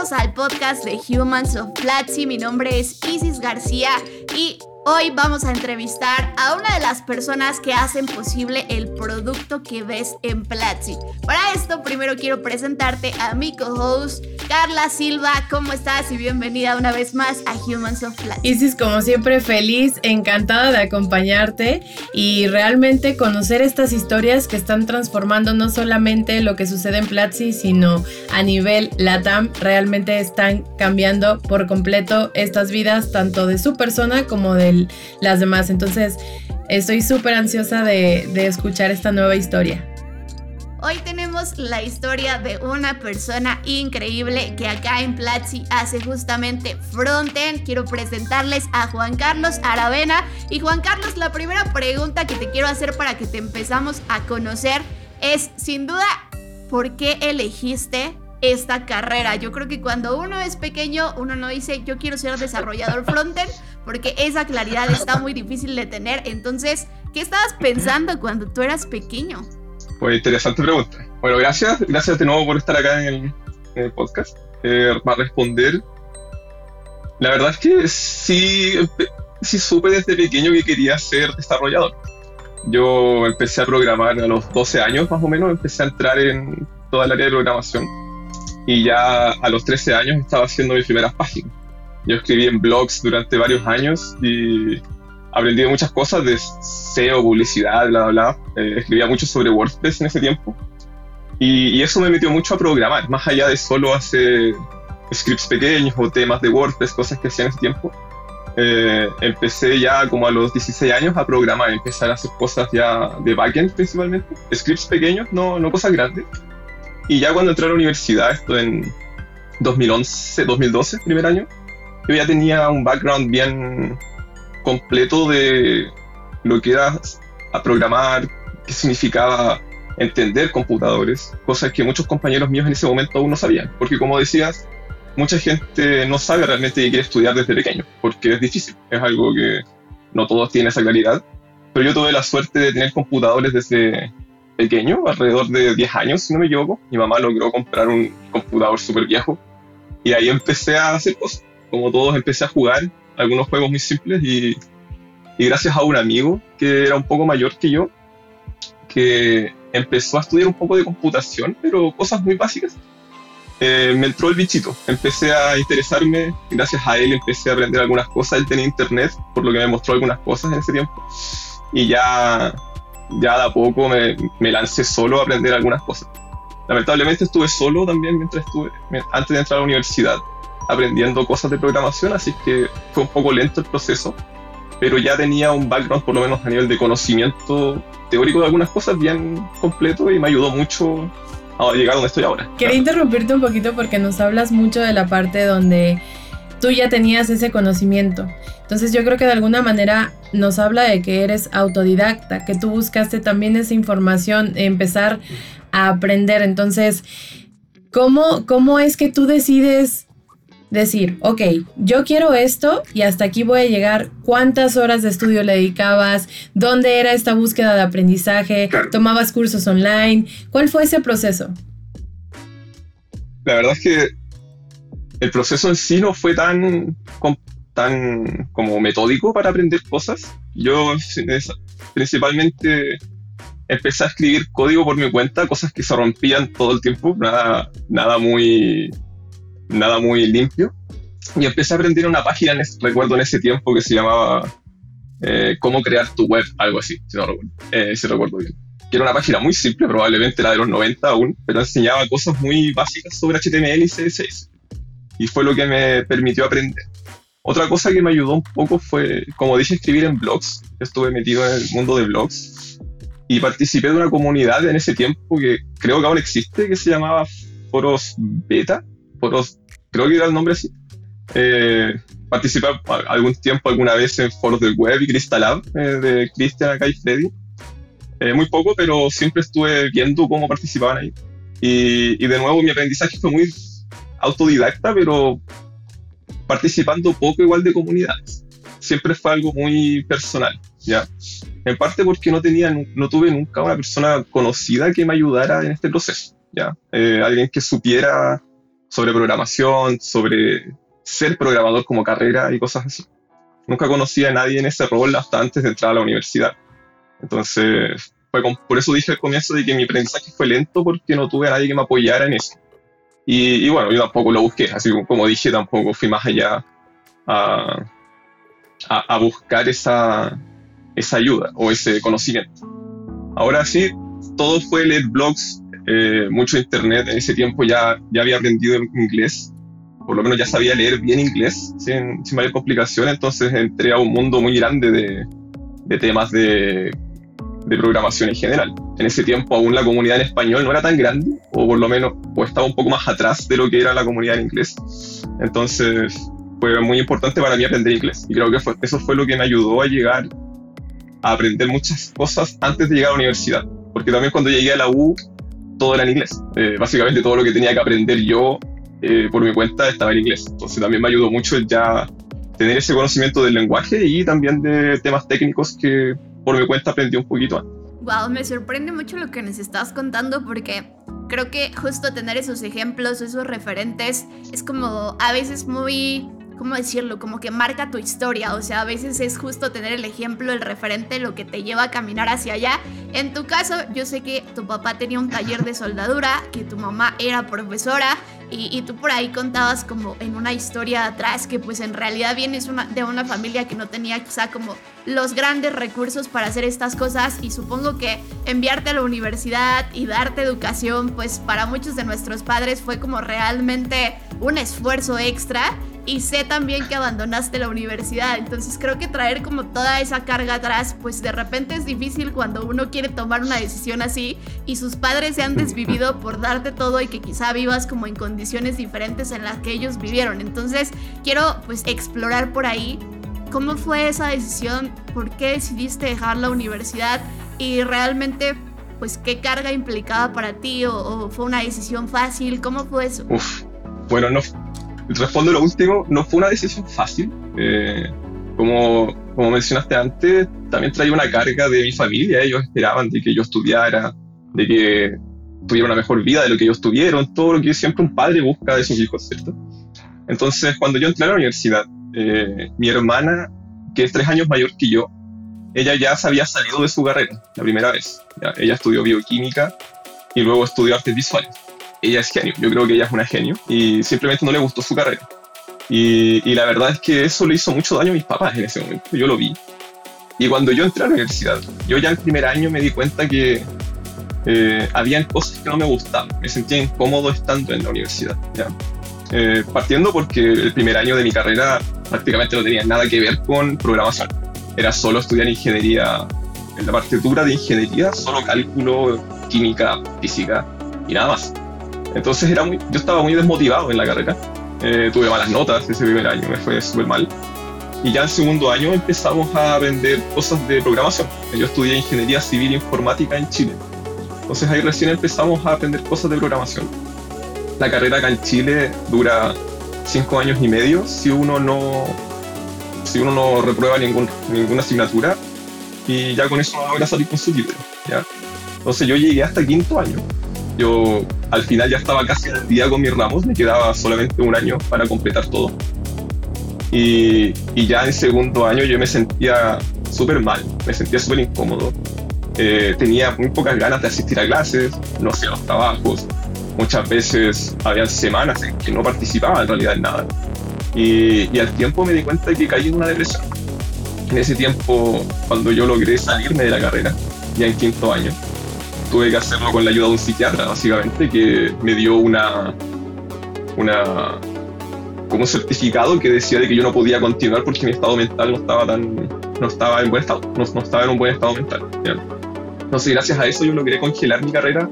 Al podcast de Humans of Platzi. Mi nombre es Isis García y Hoy vamos a entrevistar a una de las personas que hacen posible el producto que ves en Platzi. Para esto, primero quiero presentarte a mi co-host, Carla Silva. ¿Cómo estás? Y bienvenida una vez más a Humans of Platzi. Isis, como siempre, feliz, encantada de acompañarte y realmente conocer estas historias que están transformando no solamente lo que sucede en Platzi, sino a nivel LATAM. Realmente están cambiando por completo estas vidas, tanto de su persona como de las demás. Entonces, estoy súper ansiosa de, escuchar esta nueva historia. Hoy tenemos la historia de una persona increíble que acá en Platzi hace justamente frontend. Quiero presentarles a Juan Carlos Aravena. Y Juan Carlos, la primera pregunta que te quiero hacer para que te empezamos a conocer es, sin duda, ¿por qué elegiste esta carrera. Yo creo que cuando uno es pequeño, uno no dice yo quiero ser desarrollador frontend, porque esa claridad está muy difícil de tener. Entonces, ¿qué estabas pensando cuando tú eras pequeño? Pues interesante pregunta. Bueno, gracias, gracias de nuevo por estar acá en el, podcast. Eh, para responder, la verdad es que sí, sí supe desde pequeño que quería ser desarrollador. Yo empecé a programar a los 12 años más o menos, empecé a entrar en toda el área de programación y ya a los 13 años estaba haciendo mis primeras páginas. Yo escribí en blogs durante varios años y aprendí muchas cosas de SEO, publicidad, bla, bla, bla. Eh, escribía mucho sobre WordPress en ese tiempo. Y, eso me metió mucho a programar, más allá de solo hacer scripts pequeños o temas de WordPress, cosas que hacía en ese tiempo. Eh, empecé ya como a los 16 años a programar, empezar a hacer cosas ya de backend principalmente, scripts pequeños, no, no cosas grandes. Y ya cuando entré a la universidad, esto en 2011, 2012, primer año, yo ya tenía un background bien completo de lo que era a programar, qué significaba entender computadores, cosas que muchos compañeros míos en ese momento aún no sabían, porque como decías, mucha gente no sabe realmente que quiere estudiar desde pequeño, porque es difícil, es algo que no todos tienen esa claridad, pero yo tuve la suerte de tener computadores desde pequeño, alrededor de 10 años, si no me equivoco. Mi mamá logró comprar un computador súper viejo y ahí empecé a hacer cosas. Como todos, empecé a jugar algunos juegos muy simples y, gracias a un amigo que era un poco mayor que yo, que empezó a estudiar un poco de computación, pero cosas muy básicas. Eh, me entró el bichito, empecé a interesarme, gracias a él empecé a aprender algunas cosas, él tenía internet, por lo que me mostró algunas cosas en ese tiempo, y ya ya de a poco me, me, lancé solo a aprender algunas cosas. Lamentablemente estuve solo también mientras estuve, antes de entrar a la universidad, aprendiendo cosas de programación, así que fue un poco lento el proceso, pero ya tenía un background por lo menos a nivel de conocimiento teórico de algunas cosas bien completo y me ayudó mucho a llegar a donde estoy ahora. Quería interrumpirte un poquito porque nos hablas mucho de la parte donde tú ya tenías ese conocimiento. Entonces yo creo que de alguna manera nos habla de que eres autodidacta, que tú buscaste también esa información, empezar a aprender. Entonces, ¿cómo, cómo es que tú decides decir, ok, yo quiero esto y hasta aquí voy a llegar. ¿Cuántas horas de estudio le dedicabas? ¿Dónde era esta búsqueda de aprendizaje? ¿Tomabas cursos online? ¿Cuál fue ese proceso? La verdad es que el proceso en sí no fue tan, tan como metódico para aprender cosas. Yo principalmente empecé a escribir código por mi cuenta, cosas que se rompían todo el tiempo, nada, nada muy nada muy limpio. Y empecé a aprender una página, recuerdo en ese tiempo, que se llamaba eh, Cómo crear tu web, algo así, si no recuerdo, eh, si recuerdo bien. Que era una página muy simple, probablemente la de los 90 aún, pero enseñaba cosas muy básicas sobre HTML y CSS y fue lo que me permitió aprender. Otra cosa que me ayudó un poco fue, como dije, escribir en blogs. Estuve metido en el mundo de blogs y participé de una comunidad en ese tiempo que creo que aún existe, que se llamaba Foros Beta, Foros creo que era el nombre así. Eh, participé algún tiempo, alguna vez en foros del web y Crystal eh, de Cristian acá y Freddy. Eh, muy poco, pero siempre estuve viendo cómo participaban ahí. Y, y, de nuevo mi aprendizaje fue muy autodidacta, pero participando poco igual de comunidades. Siempre fue algo muy personal, ¿ya? En parte porque no, tenía, no tuve nunca una persona conocida que me ayudara en este proceso, ¿ya? Eh, alguien que supiera sobre programación, sobre ser programador como carrera y cosas así. Nunca conocí a nadie en ese rol hasta antes de entrar a la universidad. Entonces, fue por eso dije al comienzo de que mi aprendizaje fue lento porque no tuve a nadie que me apoyara en eso. Y, bueno, yo tampoco lo busqué, así como dije, tampoco fui más allá a, a, buscar esa, esa ayuda o ese conocimiento. Ahora sí, todo fue leer blogs, eh, mucho internet. En ese tiempo ya, ya había aprendido inglés, por lo menos ya sabía leer bien inglés sin, sin mayor complicación. Entonces entré a un mundo muy grande de, de temas de de programación en general. En ese tiempo aún la comunidad en español no era tan grande, o por lo menos o estaba un poco más atrás de lo que era la comunidad en inglés. Entonces fue muy importante para mí aprender inglés. Y creo que eso fue lo que me ayudó a llegar a aprender muchas cosas antes de llegar a la universidad. Porque también cuando llegué a la U, todo era en inglés. Eh, básicamente todo lo que tenía que aprender yo eh, por mi cuenta estaba en inglés. Entonces también me ayudó mucho ya tener ese conocimiento del lenguaje y también de temas técnicos que por mi cuenta aprendí un poquito antes. Wow, me sorprende mucho lo que nos estás contando porque creo que justo tener esos ejemplos, esos referentes, es como a veces muy ¿cómo decirlo? Como que marca tu historia. O sea, a veces es justo tener el ejemplo, el referente, lo que te lleva a caminar hacia allá. En tu caso, yo sé que tu papá tenía un taller de soldadura, que tu mamá era profesora. Y, tú por ahí contabas como en una historia atrás que pues en realidad vienes de una familia que no tenía quizá como los grandes recursos para hacer estas cosas y supongo que enviarte a la universidad y darte educación pues para muchos de nuestros padres fue como realmente un esfuerzo extra y sé también que abandonaste la universidad, entonces creo que traer como toda esa carga atrás, pues de repente es difícil cuando uno quiere tomar una decisión así y sus padres se han desvivido por darte todo y que quizá vivas como en condiciones diferentes en las que ellos vivieron. Entonces quiero pues explorar por ahí. Cómo fue esa decisión, por qué decidiste dejar la universidad y realmente pues qué carga implicaba para ti o, fue una decisión fácil, ¿cómo fue eso? Uf, bueno, no, respondo lo último, no fue una decisión fácil. Eh, como, como mencionaste antes, también traía una carga de mi familia. Ellos esperaban de que yo estudiara, de que tuviera una mejor vida de lo que ellos tuvieron, todo lo que siempre un padre busca de sus hijos, ¿cierto? Entonces, cuando yo entré a la universidad, eh, mi hermana, que es tres años mayor que yo, ella ya se había salido de su carrera la primera vez. ella estudió bioquímica y luego estudió artes visuales ella es genio, yo creo que ella es una genio y simplemente no le gustó su carrera. Y, y, la verdad es que eso le hizo mucho daño a mis papás en ese momento, yo lo vi. Y cuando yo entré a la universidad, yo ya en primer año me di cuenta que eh, habían cosas que no me gustaban, me sentía incómodo estando en la universidad. ¿ya? Eh, partiendo porque el primer año de mi carrera prácticamente no tenía nada que ver con programación. Era solo estudiar ingeniería, en la parte dura de ingeniería, solo cálculo, química, física y nada más. Entonces era muy, yo estaba muy desmotivado en la carrera. Eh, tuve malas notas ese primer año, me fue súper mal. Y ya en segundo año empezamos a aprender cosas de programación. Yo estudié ingeniería civil e informática en Chile. Entonces ahí recién empezamos a aprender cosas de programación. La carrera acá en Chile dura cinco años y medio si uno no, si uno no reprueba ningún, ninguna asignatura y ya con eso no logra salir con su título. ¿ya? Entonces yo llegué hasta quinto año yo al final ya estaba casi al día con mis ramos, me quedaba solamente un año para completar todo. Y, y ya en segundo año yo me sentía súper mal, me sentía súper incómodo. Eh, tenía muy pocas ganas de asistir a clases, no hacía los trabajos. Muchas veces había semanas en que no participaba en realidad en nada. Y, y al tiempo me di cuenta de que caí en una depresión. En ese tiempo, cuando yo logré salirme de la carrera, ya en quinto año, tuve que hacerlo con la ayuda de un psiquiatra, básicamente, que me dio una, una como un certificado que decía de que yo no podía continuar porque mi estado mental no estaba tan no estaba en buen estado, no, estaba en un buen estado mental. ¿ya? Entonces, gracias a eso yo logré congelar mi carrera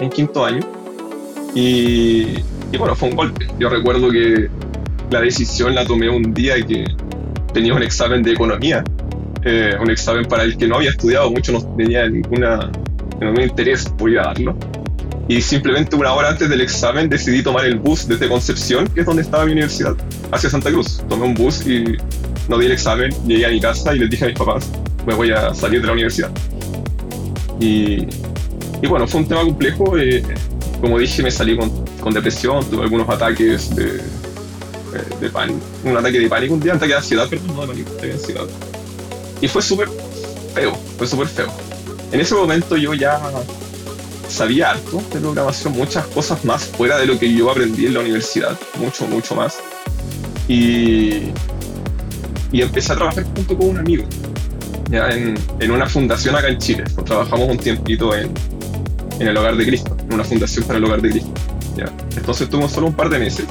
en quinto año Y, y bueno, fue un golpe. Yo recuerdo que la decisión la tomé un día que tenía un examen de economía, eh, un examen para el que no había estudiado mucho, no tenía ninguna, ningún interés por ir a darlo. Y simplemente una hora antes del examen decidí tomar el bus desde Concepción, que es donde estaba mi universidad, hacia Santa Cruz. Tomé un bus y no di el examen, llegué a mi casa y les dije a mis papás, me voy a salir de la universidad. Y, y bueno, fue un tema complejo. Eh, como dije, me salí con, con depresión, tuve algunos ataques de, de pánico, un ataque de pánico, un día, un ataque de ansiedad, perdón, no de pánico, de ansiedad. Y fue súper feo, fue súper feo. En ese momento yo ya sabía harto de programación, muchas cosas más fuera de lo que yo aprendí en la universidad, mucho, mucho más. Y, y empecé a trabajar junto con un amigo, ya en, en una fundación acá en Chile. trabajamos un tiempito en, en el Hogar de Cristo, en una fundación para el Hogar de Cristo. ¿ya? Entonces tuvimos solo un par de meses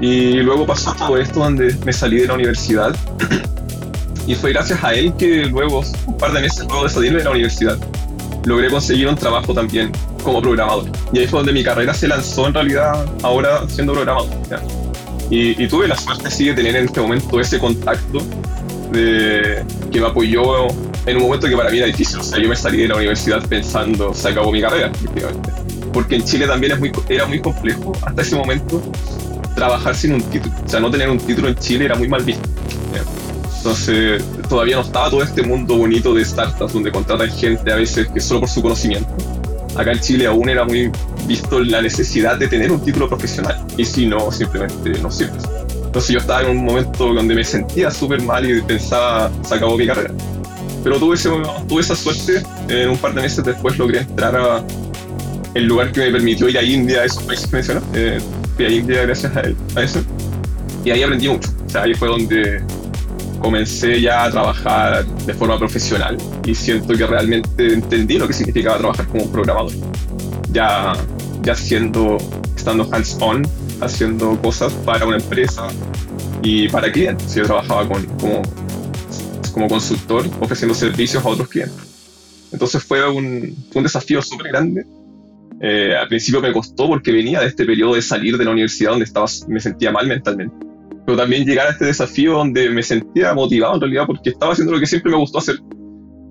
y luego pasó todo esto donde me salí de la universidad. y fue gracias a él que luego, un par de meses luego de salir de la universidad, logré conseguir un trabajo también como programador. Y ahí fue donde mi carrera se lanzó en realidad ahora siendo programador. Y, tuve la suerte sí de tener en este momento ese contacto de, que me apoyó en un momento que para mí era difícil. O sea, yo me salí de la universidad pensando, se acabó mi carrera, Porque en Chile también es muy, era muy complejo hasta ese momento trabajar sin un título. O sea, no tener un título en Chile era muy mal visto. Entonces, todavía no estaba todo este mundo bonito de startups donde contratan gente a veces que solo por su conocimiento. Acá en Chile aún era muy visto la necesidad de tener un título profesional y si no, simplemente no sirves. Entonces yo estaba en un momento donde me sentía súper mal y pensaba, se acabó mi carrera. Pero tuve, ese, tuve esa suerte, en un par de meses después logré entrar a el lugar que me permitió ir a India, a esos países que mencioné, eh, fui a India gracias a, él, a eso. Y ahí aprendí mucho. O sea, ahí fue donde comencé ya a trabajar de forma profesional y siento que realmente entendí lo que significaba trabajar como programador. Ya, ya siendo, estando hands-on, haciendo cosas para una empresa y para clientes. Yo trabajaba con, como, como consultor ofreciendo servicios a otros clientes. Entonces fue un, fue un desafío súper grande eh, al principio me costó porque venía de este periodo de salir de la universidad donde estaba, me sentía mal mentalmente. Pero también llegar a este desafío donde me sentía motivado en realidad porque estaba haciendo lo que siempre me gustó hacer.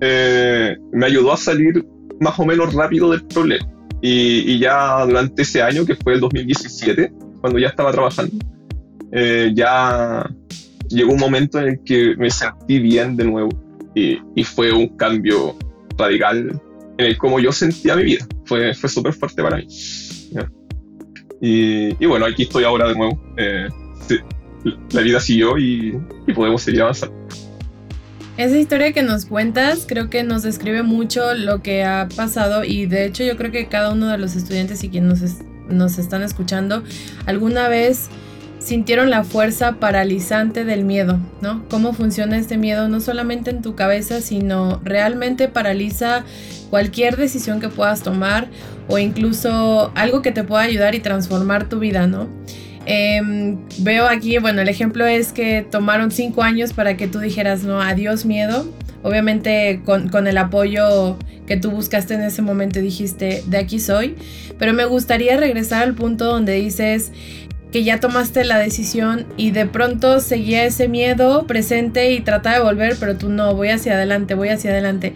Eh, me ayudó a salir más o menos rápido del problema. Y, ya durante ese año, que fue el 2017, cuando ya estaba trabajando, eh, ya llegó un momento en el que me sentí bien de nuevo. Y, y fue un cambio radical en el cómo yo sentía mi vida. Fue, fue súper fuerte para mí. Y, y, bueno, aquí estoy ahora de nuevo. Eh, la vida siguió y, y podemos seguir avanzando. Esa historia que nos cuentas creo que nos describe mucho lo que ha pasado y de hecho yo creo que cada uno de los estudiantes y quienes nos, nos están escuchando alguna vez sintieron la fuerza paralizante del miedo, ¿no? Cómo funciona este miedo no solamente en tu cabeza, sino realmente paraliza cualquier decisión que puedas tomar o incluso algo que te pueda ayudar y transformar tu vida, ¿no? Em, veo aquí, bueno, el ejemplo es que tomaron cinco años para que tú dijeras, no, adiós miedo. Obviamente con, con el apoyo que tú buscaste en ese momento dijiste, de aquí soy. Pero me gustaría regresar al punto donde dices, que ya tomaste la decisión y de pronto seguía ese miedo presente y trataba de volver, pero tú no, voy hacia adelante, voy hacia adelante.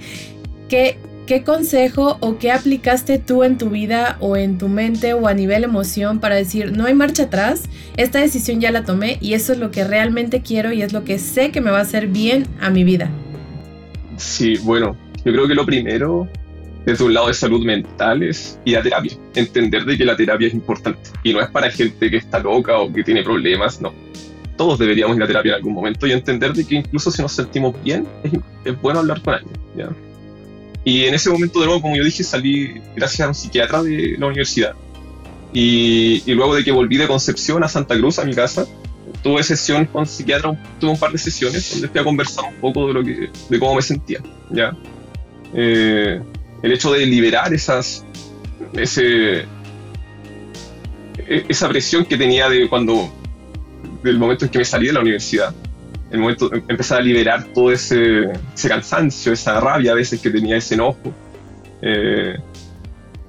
¿Qué, ¿Qué consejo o qué aplicaste tú en tu vida o en tu mente o a nivel emoción para decir, no hay marcha atrás, esta decisión ya la tomé y eso es lo que realmente quiero y es lo que sé que me va a hacer bien a mi vida? Sí, bueno, yo creo que lo primero desde un lado de salud mentales y la terapia. Entender de que la terapia es importante y no es para gente que está loca o que tiene problemas, no. Todos deberíamos ir a terapia en algún momento y entender de que incluso si nos sentimos bien, es, bueno hablar con alguien. ¿ya? Y en ese momento, de nuevo, como yo dije, salí gracias a un psiquiatra de la universidad. Y, y luego de que volví de Concepción a Santa Cruz, a mi casa, tuve sesión con psiquiatra, tuve un par de sesiones donde fui a conversar un poco de, lo que, de cómo me sentía. ¿ya? Eh, el hecho de liberar esas, ese, e, esa presión que tenía de cuando, del momento en que me salí de la universidad, el momento de empezar a liberar todo ese, ese cansancio, esa rabia a veces que tenía, ese enojo, eh,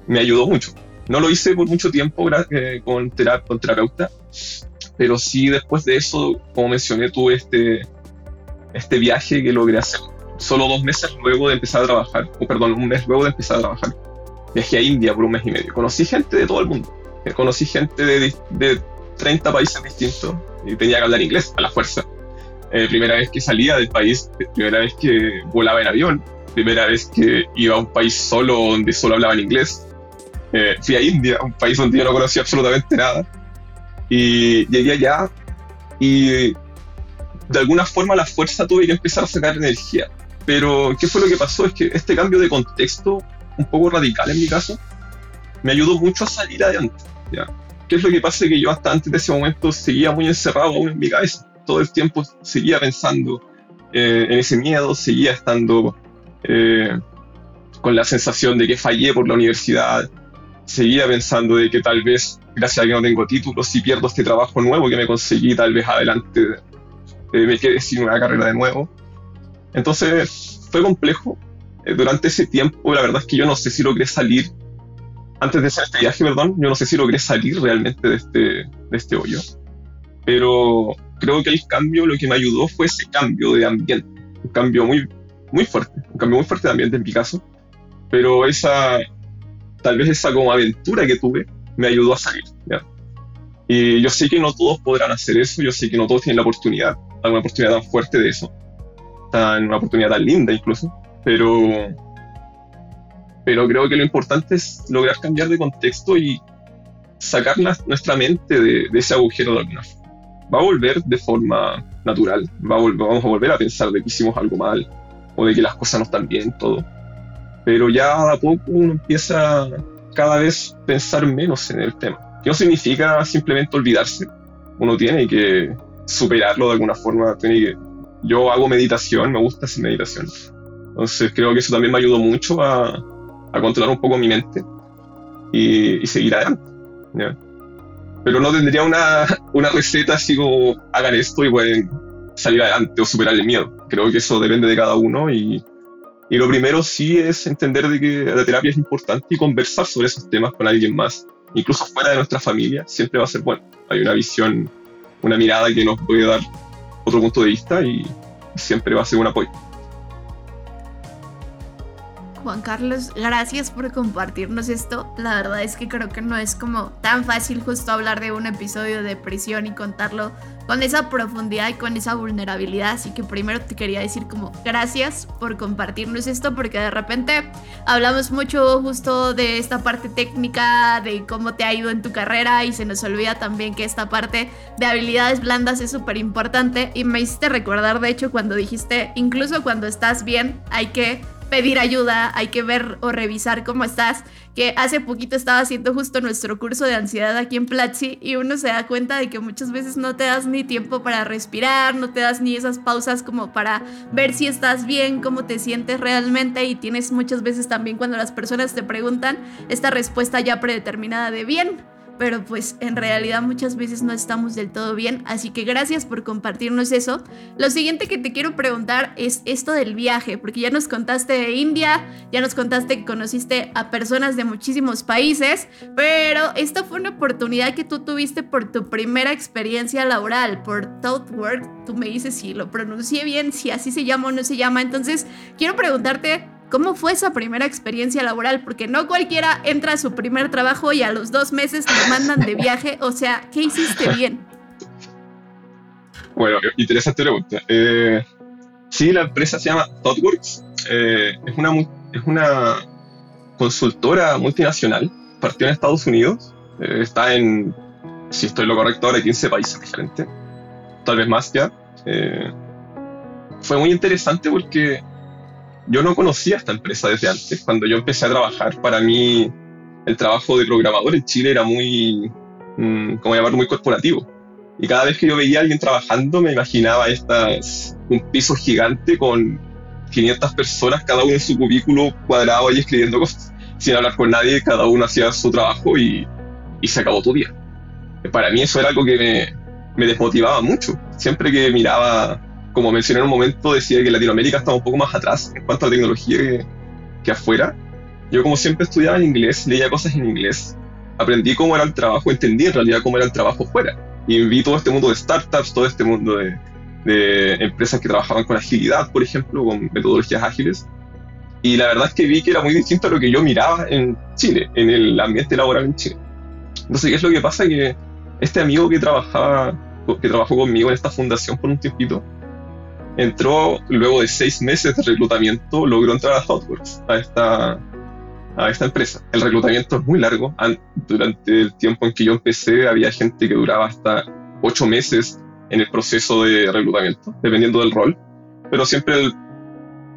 me ayudó mucho. No lo hice por mucho tiempo eh, con, con terapeuta, pero sí después de eso, como mencioné, tuve este, este viaje que logré hacer solo dos meses luego de empezar a trabajar, o perdón, un mes luego de empezar a trabajar. Viajé a India por un mes y medio. Conocí gente de todo el mundo. Eh, conocí gente de, de 30 países distintos y tenía que hablar inglés a la fuerza. Eh, primera vez que salía del país, primera vez que volaba en avión, primera vez que iba a un país solo donde solo hablaba en inglés. Eh, fui a India, un país donde yo no conocía absolutamente nada. Y llegué allá y de alguna forma la fuerza tuve que empezar a sacar energía. Pero, ¿qué fue lo que pasó? Es que este cambio de contexto, un poco radical en mi caso, me ayudó mucho a salir adelante. ¿ya? ¿Qué es lo que pasa? Que yo hasta antes de ese momento seguía muy encerrado aún en mi cabeza. Todo el tiempo seguía pensando eh, en ese miedo, seguía estando eh, con la sensación de que fallé por la universidad, seguía pensando de que tal vez, gracias a que no tengo títulos, si pierdo este trabajo nuevo que me conseguí, tal vez adelante eh, me quede sin una carrera de nuevo. Entonces fue complejo. Eh, durante ese tiempo, la verdad es que yo no sé si logré salir, antes de hacer este viaje, perdón, yo no sé si logré salir realmente de este, de este hoyo. Pero creo que el cambio, lo que me ayudó fue ese cambio de ambiente. Un cambio muy, muy fuerte. Un cambio muy fuerte de ambiente en mi caso. Pero esa, tal vez esa como aventura que tuve me ayudó a salir. Y yo sé que no todos podrán hacer eso, yo sé que no todos tienen la oportunidad, alguna oportunidad tan fuerte de eso tan, una oportunidad tan linda incluso, pero, pero creo que lo importante es lograr cambiar de contexto y sacar nuestra mente de, ese agujero de alguna forma. Va a volver de forma natural, va a vamos a volver a pensar de que hicimos algo mal o de que las cosas no están bien, todo. Pero ya a poco uno empieza cada vez pensar menos en el tema. Que no significa simplemente olvidarse. Uno tiene que superarlo de alguna forma, tiene que yo hago meditación, me gusta hacer meditación. Entonces creo que eso también me ayudó mucho a, a controlar un poco mi mente y, seguir adelante. Pero no tendría una, una, receta así como hagan esto y pueden salir adelante o superar el miedo. Creo que eso depende de cada uno y, y lo primero sí es entender de que la terapia es importante y conversar sobre esos temas con alguien más, incluso fuera de nuestra familia, siempre va a ser bueno. Hay una visión, una mirada que nos puede dar otro punto de vista y siempre va a ser un apoyo. Juan Carlos, gracias por compartirnos esto. La verdad es que creo que no es como tan fácil justo hablar de un episodio de prisión y contarlo con esa profundidad y con esa vulnerabilidad. Así que primero te quería decir como gracias por compartirnos esto porque de repente hablamos mucho justo de esta parte técnica, de cómo te ha ido en tu carrera y se nos olvida también que esta parte de habilidades blandas es súper importante y me hiciste recordar de hecho cuando dijiste incluso cuando estás bien hay que pedir ayuda, hay que ver o revisar cómo estás. Que hace poquito estaba haciendo justo nuestro curso de ansiedad aquí en Platzi y uno se da cuenta de que muchas veces no te das ni tiempo para respirar, no te das ni esas pausas como para ver si estás bien, cómo te sientes realmente y tienes muchas veces también cuando las personas te preguntan esta respuesta ya predeterminada de bien pero pues en realidad muchas veces no estamos del todo bien, así que gracias por compartirnos eso. Lo siguiente que te quiero preguntar es esto del viaje, porque ya nos contaste de India, ya nos contaste que conociste a personas de muchísimos países, pero esta fue una oportunidad que tú tuviste por tu primera experiencia laboral, por Thoughtwork, tú me dices si lo pronuncié bien, si así se llama o no se llama, entonces quiero preguntarte ¿Cómo fue esa primera experiencia laboral? Porque no cualquiera entra a su primer trabajo y a los dos meses te mandan de viaje. O sea, ¿qué hiciste bien? Bueno, interesante pregunta. Eh, sí, la empresa se llama ThoughtWorks. Eh, es, una, es una consultora multinacional. Partió en Estados Unidos. Eh, está en, si estoy lo correcto, ahora 15 países diferentes. Tal vez más ya. fue muy interesante porque yo no conocía esta empresa desde antes. Cuando yo empecé a trabajar, para mí el trabajo de programador en Chile era muy, mm, ¿cómo llamarlo?, muy corporativo. Y cada vez que yo veía a alguien trabajando, me imaginaba estas, un piso gigante con 500 personas, cada uno en su cubículo cuadrado y escribiendo cosas, sin hablar con nadie, cada uno hacía su trabajo y, y se acabó tu día. Para mí eso era algo que me, me desmotivaba mucho. Siempre que miraba como mencioné en un momento, decía que Latinoamérica estaba un poco más atrás en cuanto a tecnología que, afuera. Yo como siempre estudiaba en inglés, leía cosas en inglés aprendí cómo era el trabajo, entendí en realidad cómo era el trabajo fuera. Y vi todo este mundo de startups, todo este mundo de, de empresas que trabajaban con agilidad, por ejemplo, con metodologías ágiles. Y la verdad es que vi que era muy distinto a lo que yo miraba en Chile, en el ambiente laboral en Chile. Entonces, ¿qué es lo que pasa? Que este amigo que trabajaba, que trabajó conmigo en esta fundación por un tiempito, entró luego de seis meses de reclutamiento, logró entrar a ThoughtWorks, a esta, a esta empresa. El reclutamiento es muy largo. Durante el tiempo en que yo empecé, había gente que duraba hasta ocho meses en el proceso de reclutamiento, dependiendo del rol. Pero siempre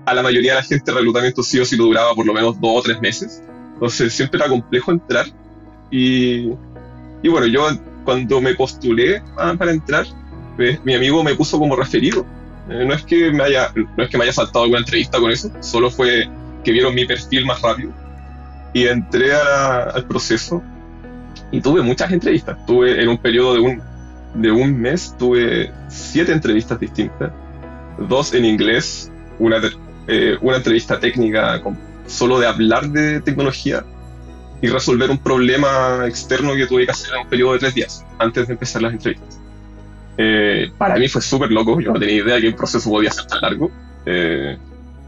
a la mayoría de la gente el reclutamiento sí o sí lo duraba por lo menos dos o tres meses. Entonces siempre era complejo entrar. Y, y bueno, yo cuando me postulé para entrar, pues, mi amigo me puso como referido. Eh, no, es que me haya, no es que me haya saltado alguna entrevista con eso, solo fue que vieron mi perfil más rápido. Y entré al proceso y tuve muchas entrevistas. Tuve en un periodo de un, de un mes, tuve siete entrevistas distintas, dos en inglés, una, eh, una entrevista técnica con, solo de hablar de tecnología y resolver un problema externo que tuve que hacer en un periodo de tres días antes de empezar las entrevistas. Eh, para mí fue súper loco, yo no tenía idea que el proceso podía ser tan largo. Eh,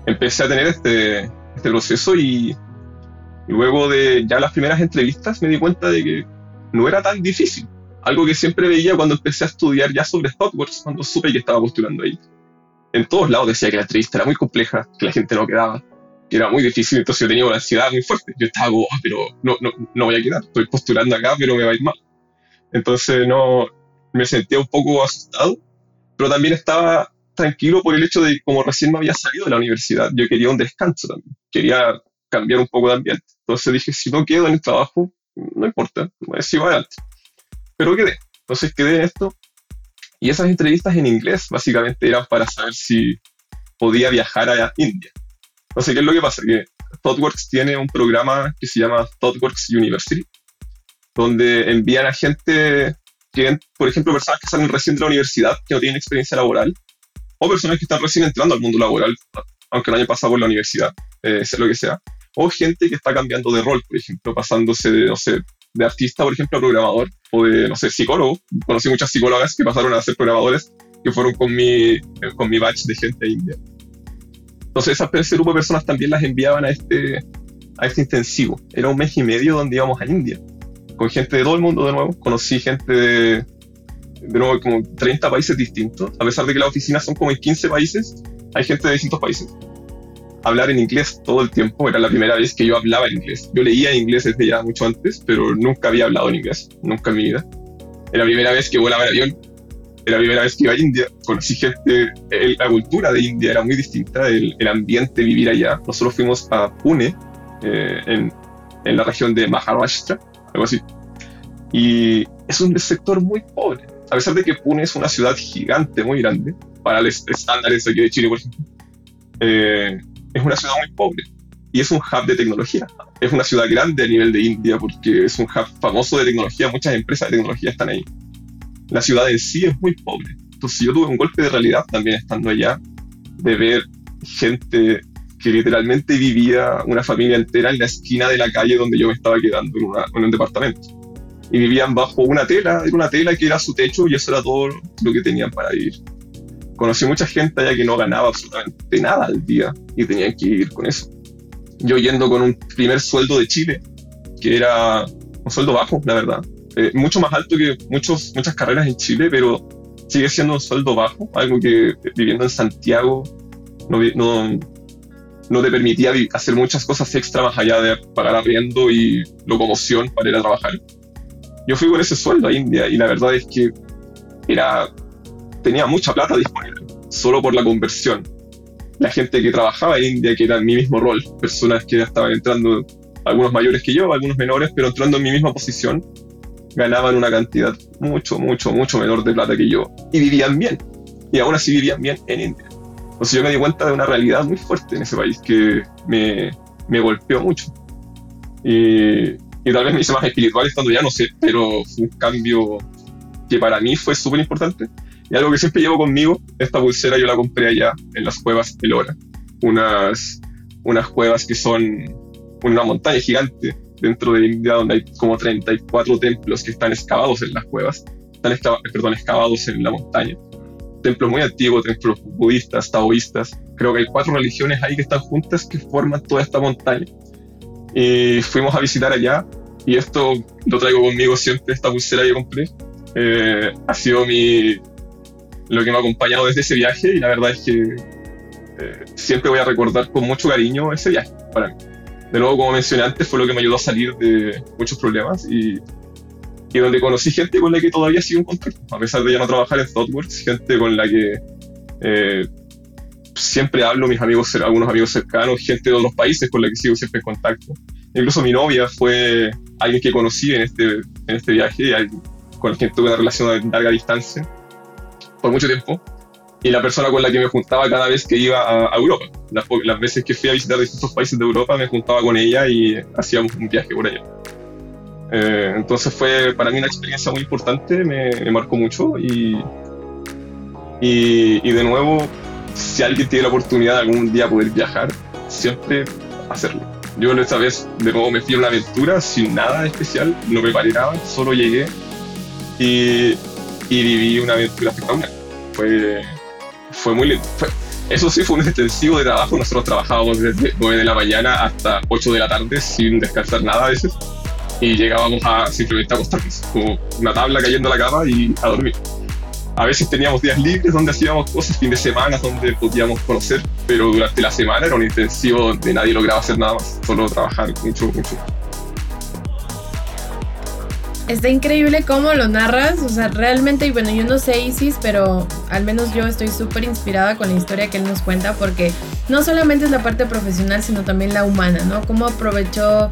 empecé a tener este, este proceso y, luego de ya las primeras entrevistas me di cuenta de que no era tan difícil. Algo que siempre veía cuando empecé a estudiar ya sobre ThoughtWorks, cuando supe que estaba postulando ahí. En todos lados decía que la entrevista era muy compleja, que la gente no quedaba, que era muy difícil, entonces yo tenía una ansiedad muy fuerte. Yo estaba como, oh, pero no, no, no voy a quedar, estoy postulando acá, pero me va a ir mal. Entonces no, me sentía un poco asustado, pero también estaba tranquilo por el hecho de como recién me había salido de la universidad, yo quería un descanso también, quería cambiar un poco de ambiente. Entonces dije, si no quedo en el trabajo, no importa, sigo adelante. Pero quedé, entonces quedé en esto. Y esas entrevistas en inglés básicamente eran para saber si podía viajar a India. Entonces, ¿qué es lo que pasa? Que ThoughtWorks tiene un programa que se llama ThoughtWorks University, donde envían a gente que, por ejemplo, personas que salen recién de la universidad, que no tienen experiencia laboral, o personas que están recién entrando al mundo laboral, aunque no hayan pasado por la universidad, eh, sea lo que sea, o gente que está cambiando de rol, por ejemplo, pasándose de, no sé, de artista, por ejemplo, a programador, o de, no sé, psicólogo. Conocí muchas psicólogas que pasaron a ser programadores, que fueron con mi, con mi batch de gente india. Entonces, ese grupo de personas también las enviaban a este, a este intensivo. Era un mes y medio donde íbamos a India, con gente de todo el mundo de nuevo. Conocí gente de, de nuevo, como 30 países distintos. A pesar de que las oficinas son como en 15 países, hay gente de distintos países. Hablar en inglés todo el tiempo, era la primera vez que yo hablaba en inglés. Yo leía en inglés desde ya mucho antes, pero nunca había hablado en inglés, nunca en mi vida. Era la primera vez que volaba en avión, era la primera vez que iba a India. Conocí gente, la cultura de India era muy distinta, el, el ambiente, vivir allá. Nosotros fuimos a Pune, eh, en, en la región de Maharashtra, algo así. Y es un sector muy pobre. A pesar de que Pune es una ciudad gigante, muy grande, para los estándares aquí de Chile, por ejemplo, eh, es una ciudad muy pobre. Y es un hub de tecnología. Es una ciudad grande a nivel de India porque es un hub famoso de tecnología. Muchas empresas de tecnología están ahí. La ciudad en sí es muy pobre. Entonces yo tuve un golpe de realidad también estando allá, de ver gente que literalmente vivía una familia entera en la esquina de la calle donde yo me estaba quedando en, un departamento. Y vivían bajo una tela, era una tela que era su techo y eso era todo lo que tenían para vivir. Conocí mucha gente allá que no ganaba absolutamente nada al día y tenían que vivir con eso. Yo yendo con un primer sueldo de Chile, que era un sueldo bajo, la verdad. Eh, mucho más alto que muchos, muchas carreras en Chile, pero sigue siendo un sueldo bajo, algo que viviendo en Santiago no, no, no te permitía hacer muchas cosas extra más allá de pagar arriendo y locomoción para ir a trabajar. Yo fui con ese sueldo a India y la verdad es que era, tenía mucha plata disponible, solo por la conversión. La gente que trabajaba en India, que era mi mismo rol, personas que estaban entrando, algunos mayores que yo, algunos menores, pero entrando en mi misma posición, ganaban una cantidad mucho, mucho, mucho menor de plata que yo y vivían bien. Y aún así vivían bien en India. Entonces yo me di cuenta de una realidad muy fuerte en ese país que me, me golpeó mucho. Y, y, tal vez me hice más espiritual estando ya, no sé, pero fue un cambio que para mí fue súper importante. Y algo que siempre llevo conmigo, esta pulsera yo la compré allá en las cuevas Lora. Unas, unas cuevas que son una montaña gigante dentro de India, donde hay como 34 templos que están excavados en las cuevas, están perdón, excavados en la montaña. Templos muy antiguos, templos budistas, taoístas. Creo que hay cuatro religiones ahí que están juntas que forman toda esta montaña. Y fuimos a visitar allá y esto lo traigo conmigo siempre, esta pulsera que compré. Eh, ha sido mi, lo que me ha acompañado desde ese viaje y la verdad es que eh, siempre voy a recordar con mucho cariño ese viaje para mí. De nuevo, como mencioné antes, fue lo que me ayudó a salir de muchos problemas y, y donde conocí gente con la que todavía sigo en contacto, a pesar de ya no trabajar en ThoughtWorks, gente con la que eh, siempre hablo, mis amigos, algunos amigos cercanos, gente de otros países con la que sigo siempre en contacto. Incluso mi novia fue alguien que conocí en este, en este viaje, con quien tuve una relación de larga distancia por mucho tiempo y la persona con la que me juntaba cada vez que iba a, Europa. Las, las, veces que fui a visitar distintos países de Europa me juntaba con ella y hacíamos un viaje por allá. Eh, entonces fue para mí una experiencia muy importante, me, marcó mucho y, y, de nuevo, si alguien tiene la oportunidad de algún día poder viajar, siempre hacerlo. Yo esta vez de nuevo me fui a una aventura sin nada especial, no me nada, solo llegué y, y viví una aventura espectacular. Fue, fue muy lindo. eso sí, fue un extensivo de trabajo. Nosotros trabajábamos desde 9 de la mañana hasta 8 de la tarde sin descansar nada a veces. Y llegábamos a simplemente acostarnos, como una tabla cayendo a la cama y a dormir. A veces teníamos días libres donde hacíamos cosas, fin de semana donde podíamos conocer, pero durante la semana era un intensivo donde nadie lograba hacer nada más, solo trabajar mucho, mucho. Está increíble cómo lo narras, o sea, realmente, y bueno, yo no sé Isis, pero al menos yo estoy súper inspirada con la historia que él nos cuenta, porque no solamente es la parte profesional, sino también la humana, ¿no? Cómo aprovechó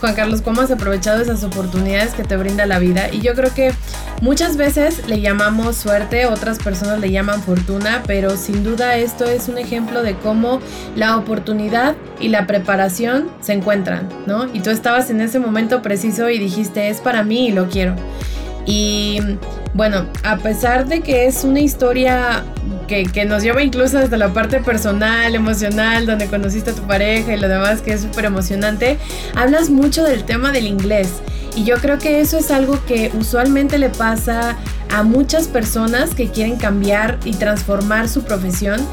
Juan Carlos, cómo has aprovechado esas oportunidades que te brinda la vida. Y yo creo que muchas veces le llamamos suerte, otras personas le llaman fortuna, pero sin duda esto es un ejemplo de cómo la oportunidad y la preparación se encuentran, ¿no? Y tú estabas en ese momento preciso y dijiste, es para mí y lo quiero. Y bueno, a pesar de que es una historia que, que, nos lleva incluso desde la parte personal, emocional, donde conociste a tu pareja y lo demás, que es súper emocionante, hablas mucho del tema del inglés. Y yo creo que eso es algo que usualmente le pasa a muchas personas que quieren cambiar y transformar su profesión.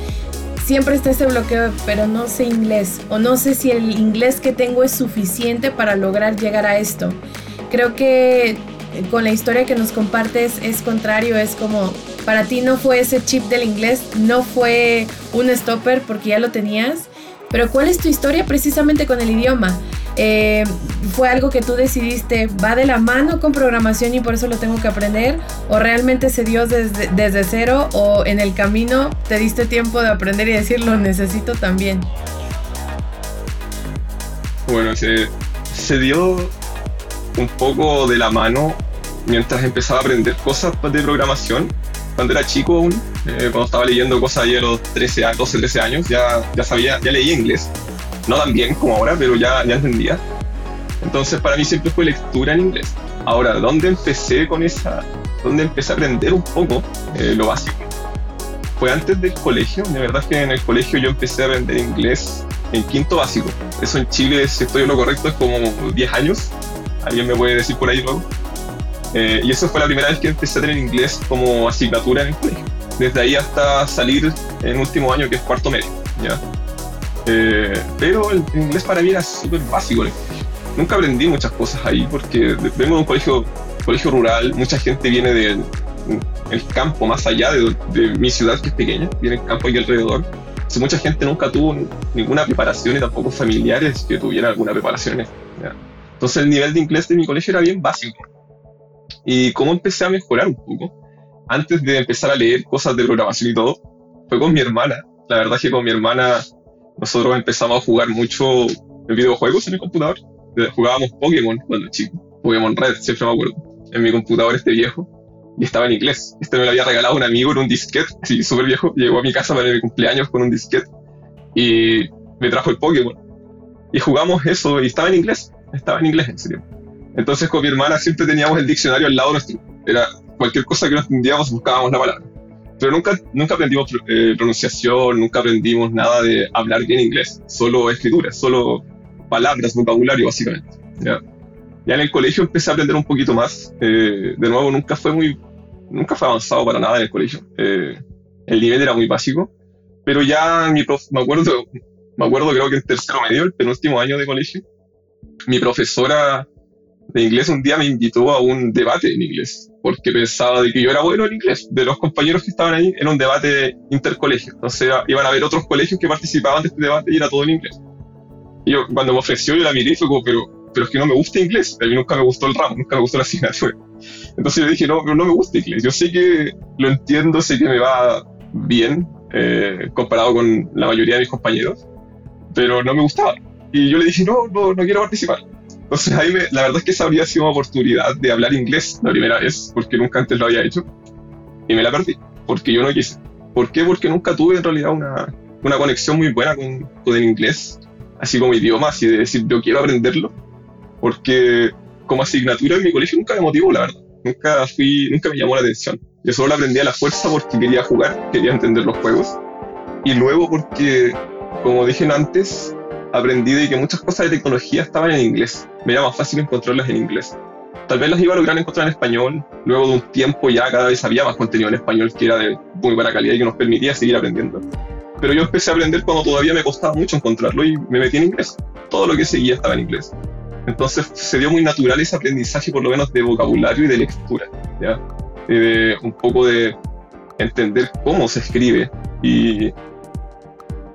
Siempre está ese bloqueo, pero no sé inglés o no sé si el inglés que tengo es suficiente para lograr llegar a esto. Creo que con la historia que nos compartes es contrario, es como para ti no fue ese chip del inglés, no fue un stopper porque ya lo tenías, pero ¿cuál es tu historia precisamente con el idioma? Eh, ¿Fue algo que tú decidiste, va de la mano con programación y por eso lo tengo que aprender? ¿O realmente se dio desde, desde cero? ¿O en el camino te diste tiempo de aprender y decir, lo necesito también? Bueno, se, se dio un poco de la mano mientras empezaba a aprender cosas de programación. Cuando era chico aún, eh, cuando estaba leyendo cosas ahí a los 13, 12, 13 años, ya, ya sabía, ya leía inglés. No tan bien como ahora, pero ya, ya entendía. Entonces para mí siempre fue lectura en inglés. Ahora, ¿dónde empecé con esa? ¿Dónde empecé a aprender un poco eh, lo básico? Fue antes del colegio. De verdad que en el colegio yo empecé a aprender inglés en quinto básico. Eso en Chile, si estoy en lo correcto, es como 10 años. ¿Alguien me puede decir por ahí luego? Eh, y eso fue la primera vez que empecé a tener inglés como asignatura en el colegio. Desde ahí hasta salir en último año, que es cuarto medio. ¿ya? Eh, pero el inglés para mí era súper básico Nunca aprendí muchas cosas ahí porque vengo de un colegio, colegio rural, mucha gente viene del campo, más allá de, mi ciudad que es pequeña, viene el campo aquí alrededor. Entonces, mucha gente nunca tuvo ninguna preparación y tampoco familiares que tuvieran alguna preparación. Entonces el nivel de inglés de mi colegio era bien básico y cómo empecé a mejorar un poco, antes de empezar a leer cosas de programación y todo, fue con mi hermana. La verdad es que con mi hermana nosotros empezamos a jugar mucho en videojuegos en el computador. Jugábamos Pokémon cuando chico, Pokémon Red, siempre me acuerdo, en mi computador este viejo, y estaba en inglés. Este me lo había regalado un amigo en un disquete, así súper viejo, llegó a mi casa para mi cumpleaños con un disquete y me trajo el Pokémon. Y jugamos eso y estaba en inglés, estaba en inglés en serio. Entonces con mi hermana siempre teníamos el diccionario al lado nuestro. Era cualquier cosa que no entendíamos, buscábamos la palabra. Pero nunca, nunca aprendimos eh, pronunciación, nunca aprendimos nada de hablar bien inglés. Solo escritura, solo palabras, vocabulario básicamente. Ya. ya en el colegio empecé a aprender un poquito más. Eh, de nuevo, nunca fue muy, nunca fue avanzado para nada en el colegio. Eh, el nivel era muy básico, pero ya mi prof, me acuerdo, me acuerdo creo que en tercero medio, el penúltimo año de colegio, mi profesora de inglés un día me invitó a un debate en inglés, porque pensaba de que yo era bueno en inglés. De los compañeros que estaban ahí, era un debate intercolegio. Entonces iban a haber otros colegios que participaban de este debate y era todo en inglés. Y yo, cuando me ofreció, yo la miré y fue como, pero, pero es que no me gusta inglés. A mí nunca me gustó el ramo, nunca me gustó la asignatura. Entonces yo dije, no, no me gusta inglés. Yo sé que lo entiendo, sé que me va bien eh, comparado con la mayoría de mis compañeros, pero no me gustaba. Y yo le dije, no, no, no quiero participar. Entonces ahí me, la verdad es que esa habría sido una oportunidad de hablar inglés la primera vez, porque nunca antes lo había hecho. Y me la perdí, porque yo no quise. ¿Por qué? Porque nunca tuve en realidad una, una conexión muy buena con, con el inglés, así como idioma, así de decir yo quiero aprenderlo. Porque como asignatura en mi colegio nunca me motivó, la verdad. Nunca, fui, nunca me llamó la atención. Yo solo la aprendí a la fuerza porque quería jugar, quería entender los juegos. Y luego porque, como dije antes, aprendí de que muchas cosas de tecnología estaban en inglés. Me era más fácil encontrarlas en inglés. Tal vez las iba a lograr encontrar en español. Luego de un tiempo ya cada vez había más contenido en español que era de muy buena calidad y que nos permitía seguir aprendiendo. Pero yo empecé a aprender cuando todavía me costaba mucho encontrarlo y me metí en inglés. Todo lo que seguía estaba en inglés. Entonces se dio muy natural ese aprendizaje, por lo menos de vocabulario y de lectura, ¿ya? de un poco de entender cómo se escribe y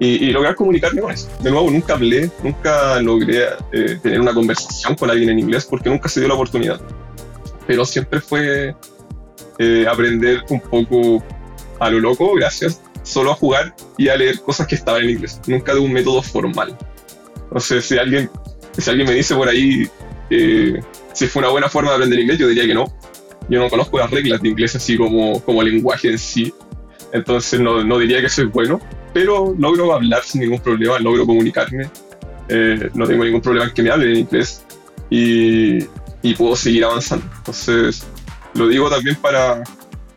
y, lograr comunicarme con eso. De nuevo, nunca hablé, nunca logré eh, tener una conversación con alguien en inglés porque nunca se dio la oportunidad. Pero siempre fue eh, aprender un poco a lo loco, gracias, solo a jugar y a leer cosas que estaban en inglés, nunca de un método formal. Entonces, si alguien, si alguien me dice por ahí eh, si fue una buena forma de aprender inglés, yo diría que no. Yo no conozco las reglas de inglés así como, como lenguaje en sí. Entonces no, no diría que soy bueno, pero logro hablar sin ningún problema, logro comunicarme, eh, no tengo ningún problema en que me hablen en inglés y, y, puedo seguir avanzando. Entonces, lo digo también para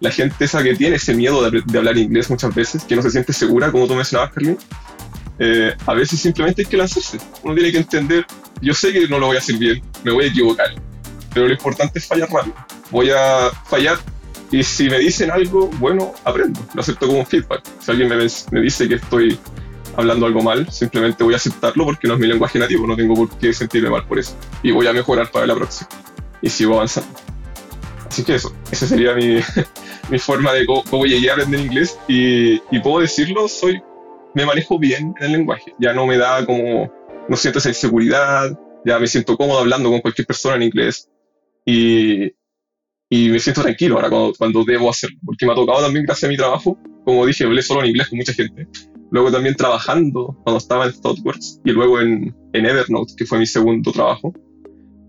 la gente esa que tiene ese miedo de, hablar inglés muchas veces, que no se siente segura, como tú mencionabas, Carlin. Eh, a veces simplemente hay que lanzarse. Uno tiene que entender, yo sé que no lo voy a hacer bien, me voy a equivocar, pero lo importante es fallar rápido. Voy a fallar y si me dicen algo, bueno, aprendo, lo acepto como feedback. Si alguien me, me dice que estoy hablando algo mal, simplemente voy a aceptarlo porque no es mi lenguaje nativo, no tengo por qué sentirme mal por eso. Y voy a mejorar para la próxima. Y sigo avanzando. Así que eso, esa sería mi, mi forma de cómo, llegué a aprender inglés. Y, y, puedo decirlo, soy, me manejo bien en el lenguaje. Ya no me da como, no siento esa inseguridad, ya me siento cómodo hablando con cualquier persona en inglés. Y, y me siento tranquilo ahora cuando, debo hacerlo, porque me ha tocado también, gracias a mi trabajo, como dije, hablé solo en inglés con mucha gente. Luego también trabajando cuando estaba en ThoughtWorks y luego en, en Evernote, que fue mi segundo trabajo,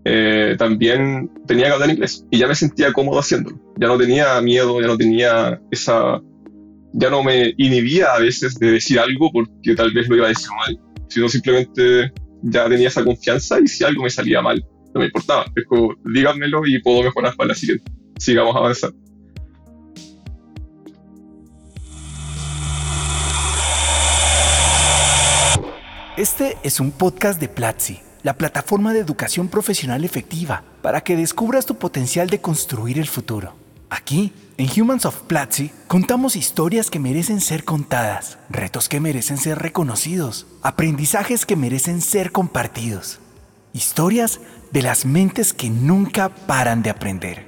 eh, también tenía que hablar inglés y ya me sentía cómodo haciéndolo. Ya no tenía miedo, ya no tenía esa. Ya no me inhibía a veces de decir algo porque tal vez lo iba a decir mal, sino simplemente ya tenía esa confianza y si algo me salía mal, no me importaba. Es díganmelo y puedo mejorar para la siguiente. Sigamos avanzando. Este es un podcast de Platzi, la plataforma de educación profesional efectiva para que descubras tu potencial de construir el futuro. Aquí, en Humans of Platzi, contamos historias que merecen ser contadas, retos que merecen ser reconocidos, aprendizajes que merecen ser compartidos. Historias de las mentes que nunca paran de aprender.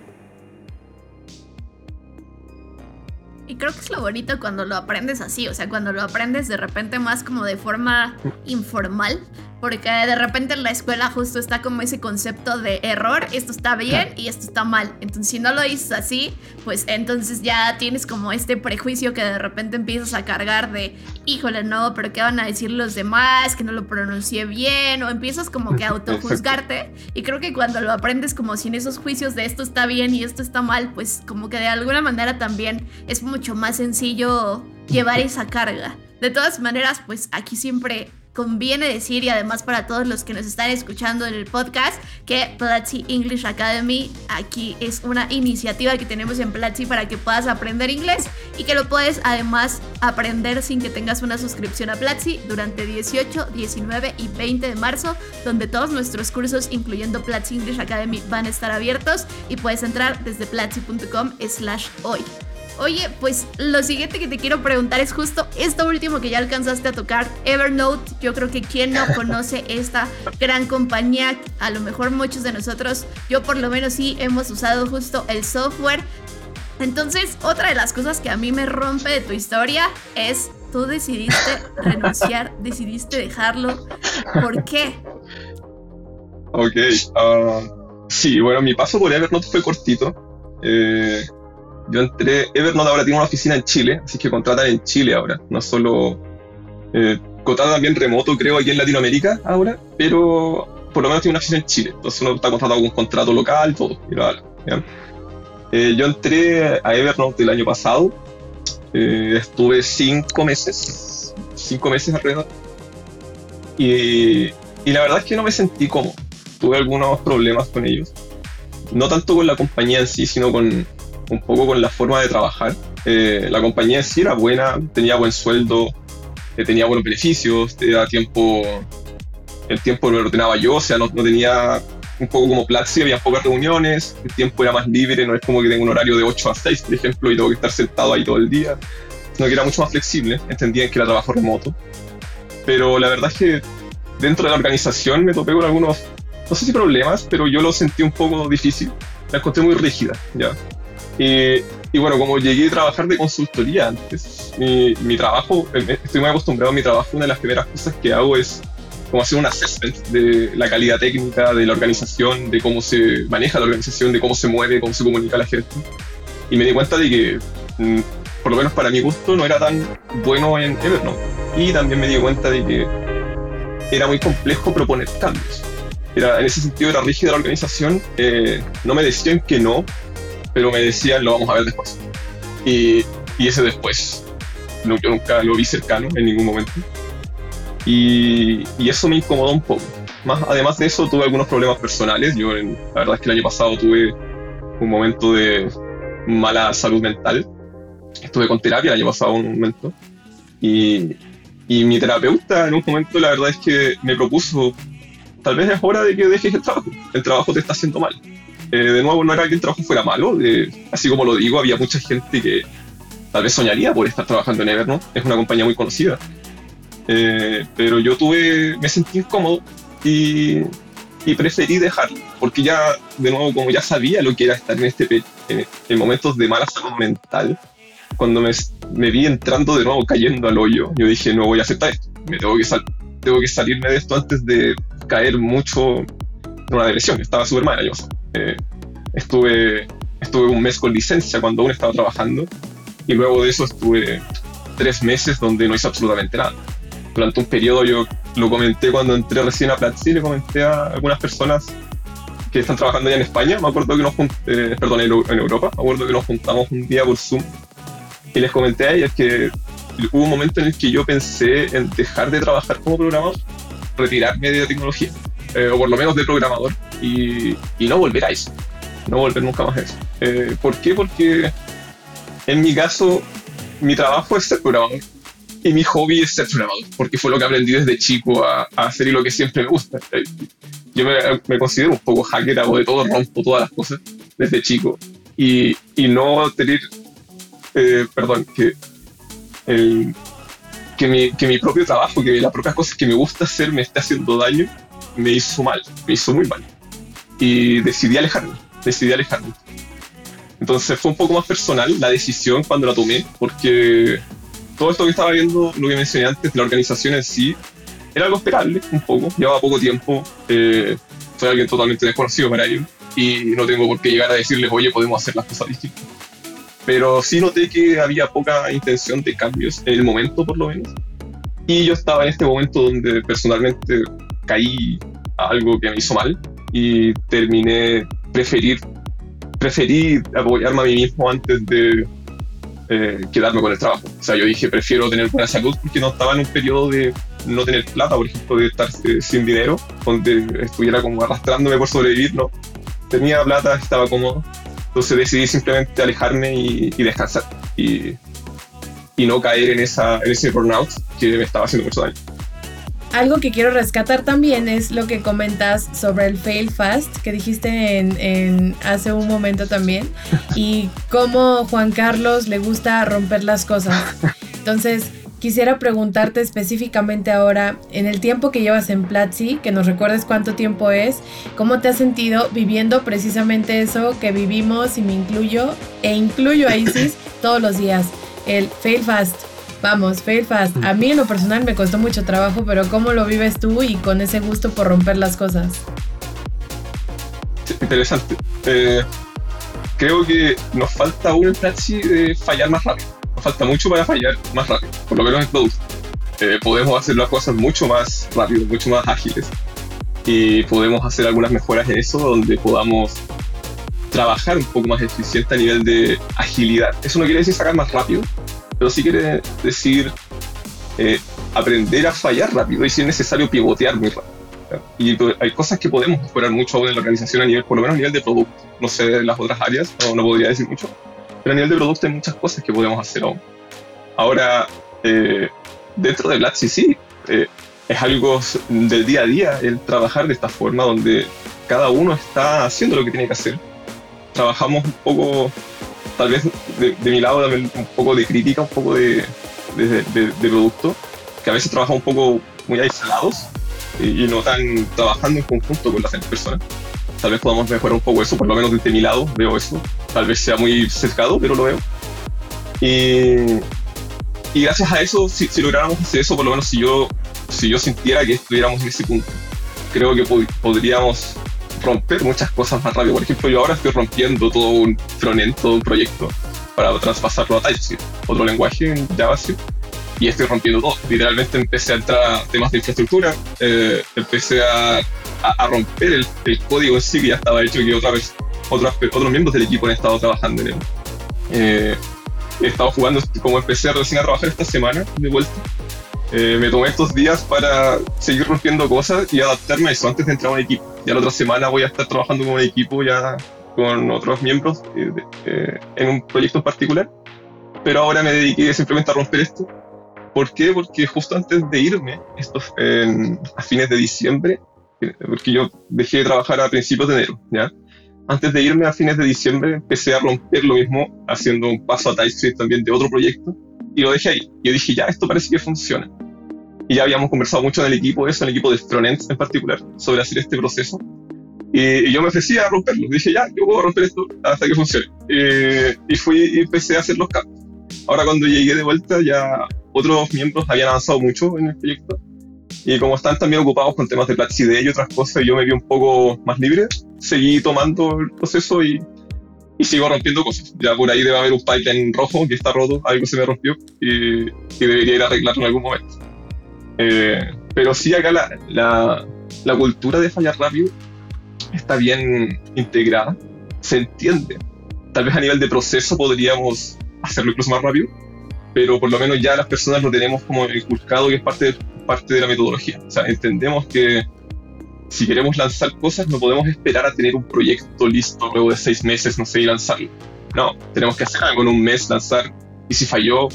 Y creo que es lo bonito cuando lo aprendes así, o sea, cuando lo aprendes de repente más como de forma informal, porque de repente en la escuela justo está como ese concepto de error, esto está bien y esto está mal. Entonces si no lo dices así, pues entonces ya tienes como este prejuicio que de repente empiezas a cargar de, híjole, no, pero ¿qué van a decir los demás? Que no lo pronuncié bien, o empiezas como que a autojuzgarte. Y creo que cuando lo aprendes como sin esos juicios de esto está bien y esto está mal, pues como que de alguna manera también es mucho más sencillo llevar esa carga. De todas maneras, pues aquí siempre conviene decir y además para todos los que nos están escuchando en el podcast que Platzi English Academy aquí es una iniciativa que tenemos en Platzi para que puedas aprender inglés y que lo puedes además aprender sin que tengas una suscripción a Platzi durante 18, 19 y 20 de marzo donde todos nuestros cursos incluyendo Platzi English Academy van a estar abiertos y puedes entrar desde platzi.com slash hoy. Oye, pues lo siguiente que te quiero preguntar es justo esto último que ya alcanzaste a tocar, Evernote. Yo creo que quien no conoce esta gran compañía, a lo mejor muchos de nosotros, yo por lo menos sí hemos usado justo el software. Entonces, otra de las cosas que a mí me rompe de tu historia es tú decidiste renunciar, decidiste dejarlo. ¿Por qué? Ok, uh, sí, bueno, mi paso por Evernote fue cortito. Eh, yo entré, Evernote ahora tiene una oficina en Chile, así que contratan en Chile ahora, no solo... Eh, contratan también remoto, creo, aquí en Latinoamérica ahora, pero por lo menos tiene una oficina en Chile, entonces uno está contratado con un contrato local, todo, y eh, yo entré a Evernote el año pasado, eh, estuve cinco meses, cinco meses alrededor, y, y la verdad es que no me sentí cómodo, tuve algunos problemas con ellos, no tanto con la compañía en sí, sino con un poco con la forma de trabajar. Eh, la compañía sí era buena, tenía buen sueldo, eh, tenía buenos beneficios, tenía tiempo, el tiempo lo ordenaba yo, o sea, no, no tenía un poco como Platzi, había pocas reuniones, el tiempo era más libre, no es como que tengo un horario de 8 a 6, por ejemplo, y tengo que estar sentado ahí todo el día, sino que era mucho más flexible, entendían que era trabajo remoto. Pero la verdad es que dentro de la organización me topé con algunos, no sé si problemas, pero yo lo sentí un poco difícil, la encontré muy rígida, ¿ya? Y bueno, como llegué a trabajar de consultoría antes, mi, mi, trabajo, eh, estoy muy acostumbrado a mi trabajo, una de las primeras cosas que hago es como hacer un assessment de la calidad técnica, de la organización, de cómo se maneja la organización, de cómo se mueve, cómo se comunica la gente. Y me di cuenta de que, mm, por lo menos para mi gusto, no era tan bueno en Evernote. Y también me di cuenta de que era muy complejo proponer cambios. Era, en ese sentido era rígida la organización, eh, no me decían que no, pero me decían lo vamos a ver después. Y, y ese después, no, yo nunca lo vi cercano en ningún momento. Y, y, eso me incomodó un poco. Más, además de eso, tuve algunos problemas personales. Yo, la verdad es que el año pasado tuve un momento de mala salud mental. Estuve con terapia el año pasado un momento. Y, y mi terapeuta en un momento, la verdad es que me propuso, tal vez es hora de que dejes el trabajo. El trabajo te está haciendo mal. Eh, de nuevo, no era que el trabajo fuera malo, así como lo digo, había mucha gente que tal vez soñaría por estar trabajando en Evernote, es una compañía muy conocida. Eh, pero yo tuve, me sentí incómodo y, y, preferí dejarlo, porque ya, de nuevo, como ya sabía lo que era estar en, este, en, momentos de mala salud mental, cuando me, me, vi entrando de nuevo cayendo al hoyo, yo dije, no voy a aceptar esto, me tengo que, sal tengo que salirme de esto antes de caer mucho en una depresión, estaba súper mal yo. Estuve, estuve un mes con licencia cuando aún estaba trabajando y luego de eso estuve tres meses donde no hice absolutamente nada. Durante un periodo yo lo comenté cuando entré recién a Platzi, le comenté a algunas personas que están trabajando allá en España, me acuerdo que nos eh, perdón, en, Europa, me acuerdo que nos juntamos un día por Zoom y les comenté a ellas que hubo un momento en el que yo pensé en dejar de trabajar como programador, retirarme de la tecnología, eh, o por lo menos de programador, y, no volver a eso, no volver nunca más a eso. Eh, ¿Por qué? Porque en mi caso, mi trabajo es ser programador y mi hobby es ser programador, porque fue lo que aprendí desde chico a, hacer y lo que siempre me gusta. Yo me, considero un poco hacker, hago de todo, rompo todas las cosas desde chico y, no tener, eh, perdón, que, que, mi, propio trabajo, que las propias cosas que me gusta hacer me esté haciendo daño, me hizo mal, me hizo muy mal y decidí alejarme, decidí alejarme. Entonces fue un poco más personal la decisión cuando la tomé, porque todo esto que estaba viendo, lo que mencioné antes, la organización en sí, era algo esperable, un poco, llevaba poco tiempo, eh, soy alguien totalmente desconocido para ello, y no tengo por qué llegar a decirles, oye, podemos hacer las cosas distintas. Pero sí noté que había poca intención de cambios, en el momento por lo menos. Y yo estaba en este momento donde personalmente caí a algo que me hizo mal, y terminé preferir preferí apoyarme a mí mismo antes de, eh, quedarme con el trabajo. O sea, yo dije, prefiero tener buena salud porque no estaba en un periodo de no tener plata, por ejemplo, de estar eh, sin dinero, donde estuviera como arrastrándome por sobrevivir, no. Tenía plata, estaba cómodo. Entonces decidí simplemente alejarme y, descansar. Y, y, no caer en, esa, en ese burnout que me estaba haciendo mucho daño algo que quiero rescatar también es lo que comentas sobre el fail fast que dijiste en, hace un momento también y cómo Juan Carlos le gusta romper las cosas. Entonces, quisiera preguntarte específicamente ahora, en el tiempo que llevas en Platzi, que nos recuerdes cuánto tiempo es, cómo te has sentido viviendo precisamente eso que vivimos y me incluyo e incluyo a Isis todos los días, el fail fast. Vamos, fail fast. A mí en lo personal me costó mucho trabajo, pero ¿cómo lo vives tú y con ese gusto por romper las cosas? interesante. Eh, creo que nos falta aún en Platzi de fallar más rápido. Nos falta mucho para fallar más rápido, por lo menos en producto. Eh, podemos hacer las cosas mucho más rápido, mucho más ágiles. Y podemos hacer algunas mejoras en eso donde podamos trabajar un poco más eficiente a nivel de agilidad. Eso no quiere decir sacar más rápido, pero sí quiere decir eh, aprender a fallar rápido y si es necesario pivotear muy rápido. Y hay cosas que podemos mejorar mucho en la organización a nivel, por lo menos a nivel de producto. No sé de las otras áreas, no, podría decir mucho, pero a nivel de producto hay muchas cosas que podemos hacer aún. Ahora, eh, dentro de Platzi sí, eh, es algo del día a día el trabajar de esta forma donde cada uno está haciendo lo que tiene que hacer. Trabajamos un poco tal vez de, mi lado también un poco de crítica, un poco de, de, producto, que a veces trabajamos un poco muy aislados y, no tan trabajando en conjunto con las personas. Tal vez podamos mejorar un poco eso, por lo menos desde mi lado veo eso. Tal vez sea muy sesgado, pero lo veo. Y, y gracias a eso, si, si, lográramos hacer eso, por lo menos si yo, si yo sintiera que estuviéramos en ese punto, creo que podríamos romper muchas cosas más rápido. Por ejemplo, yo ahora estoy rompiendo todo un frontend, todo un proyecto para traspasarlo a TypeScript, otro lenguaje en JavaScript, y estoy rompiendo todo. Literalmente empecé a entrar a temas de infraestructura, eh, empecé a, a, romper el, el, código en sí que ya estaba hecho y que otra vez otros, otros miembros del equipo han estado trabajando en él. Eh, he estado jugando, como empecé recién a trabajar esta semana de vuelta, eh, me tomé estos días para seguir rompiendo cosas y adaptarme a eso antes de entrar a un equipo. Ya la otra semana voy a estar trabajando un equipo ya con otros miembros eh, eh, en un proyecto en particular. Pero ahora me dediqué simplemente a romper esto. ¿Por qué? Porque justo antes de irme, a fines de diciembre, porque yo dejé de trabajar a principios de enero, ¿ya? Antes de irme a fines de diciembre empecé a romper lo mismo, haciendo un paso a TypeScript también de otro proyecto, y lo dejé ahí. Yo dije, ya, esto parece que funciona. Y ya habíamos conversado mucho en el equipo, eso, en el equipo de frontend en particular, sobre hacer este proceso. Y, yo me ofrecí a romperlo. Dije, ya, yo puedo romper esto hasta que funcione. y fui y empecé a hacer los cambios. Ahora cuando llegué de vuelta ya otros miembros habían avanzado mucho en el proyecto. Y como están también ocupados con temas de Platzi y otras cosas, yo me vi un poco más libre. Seguí tomando el proceso y y sigo rompiendo cosas. Ya por ahí debe haber un pipeline rojo que está roto, algo se me rompió y, debería ir a arreglarlo en algún momento. Eh, pero sí acá la, la, la, cultura de fallar rápido está bien integrada, se entiende. Tal vez a nivel de proceso podríamos hacerlo incluso más rápido, pero por lo menos ya las personas lo tenemos como inculcado que es parte parte de la metodología. O sea, entendemos que si queremos lanzar cosas, no podemos esperar a tener un proyecto listo luego de seis meses, no sé, y lanzarlo. No, tenemos que hacer algo en un mes, lanzar, y si falló,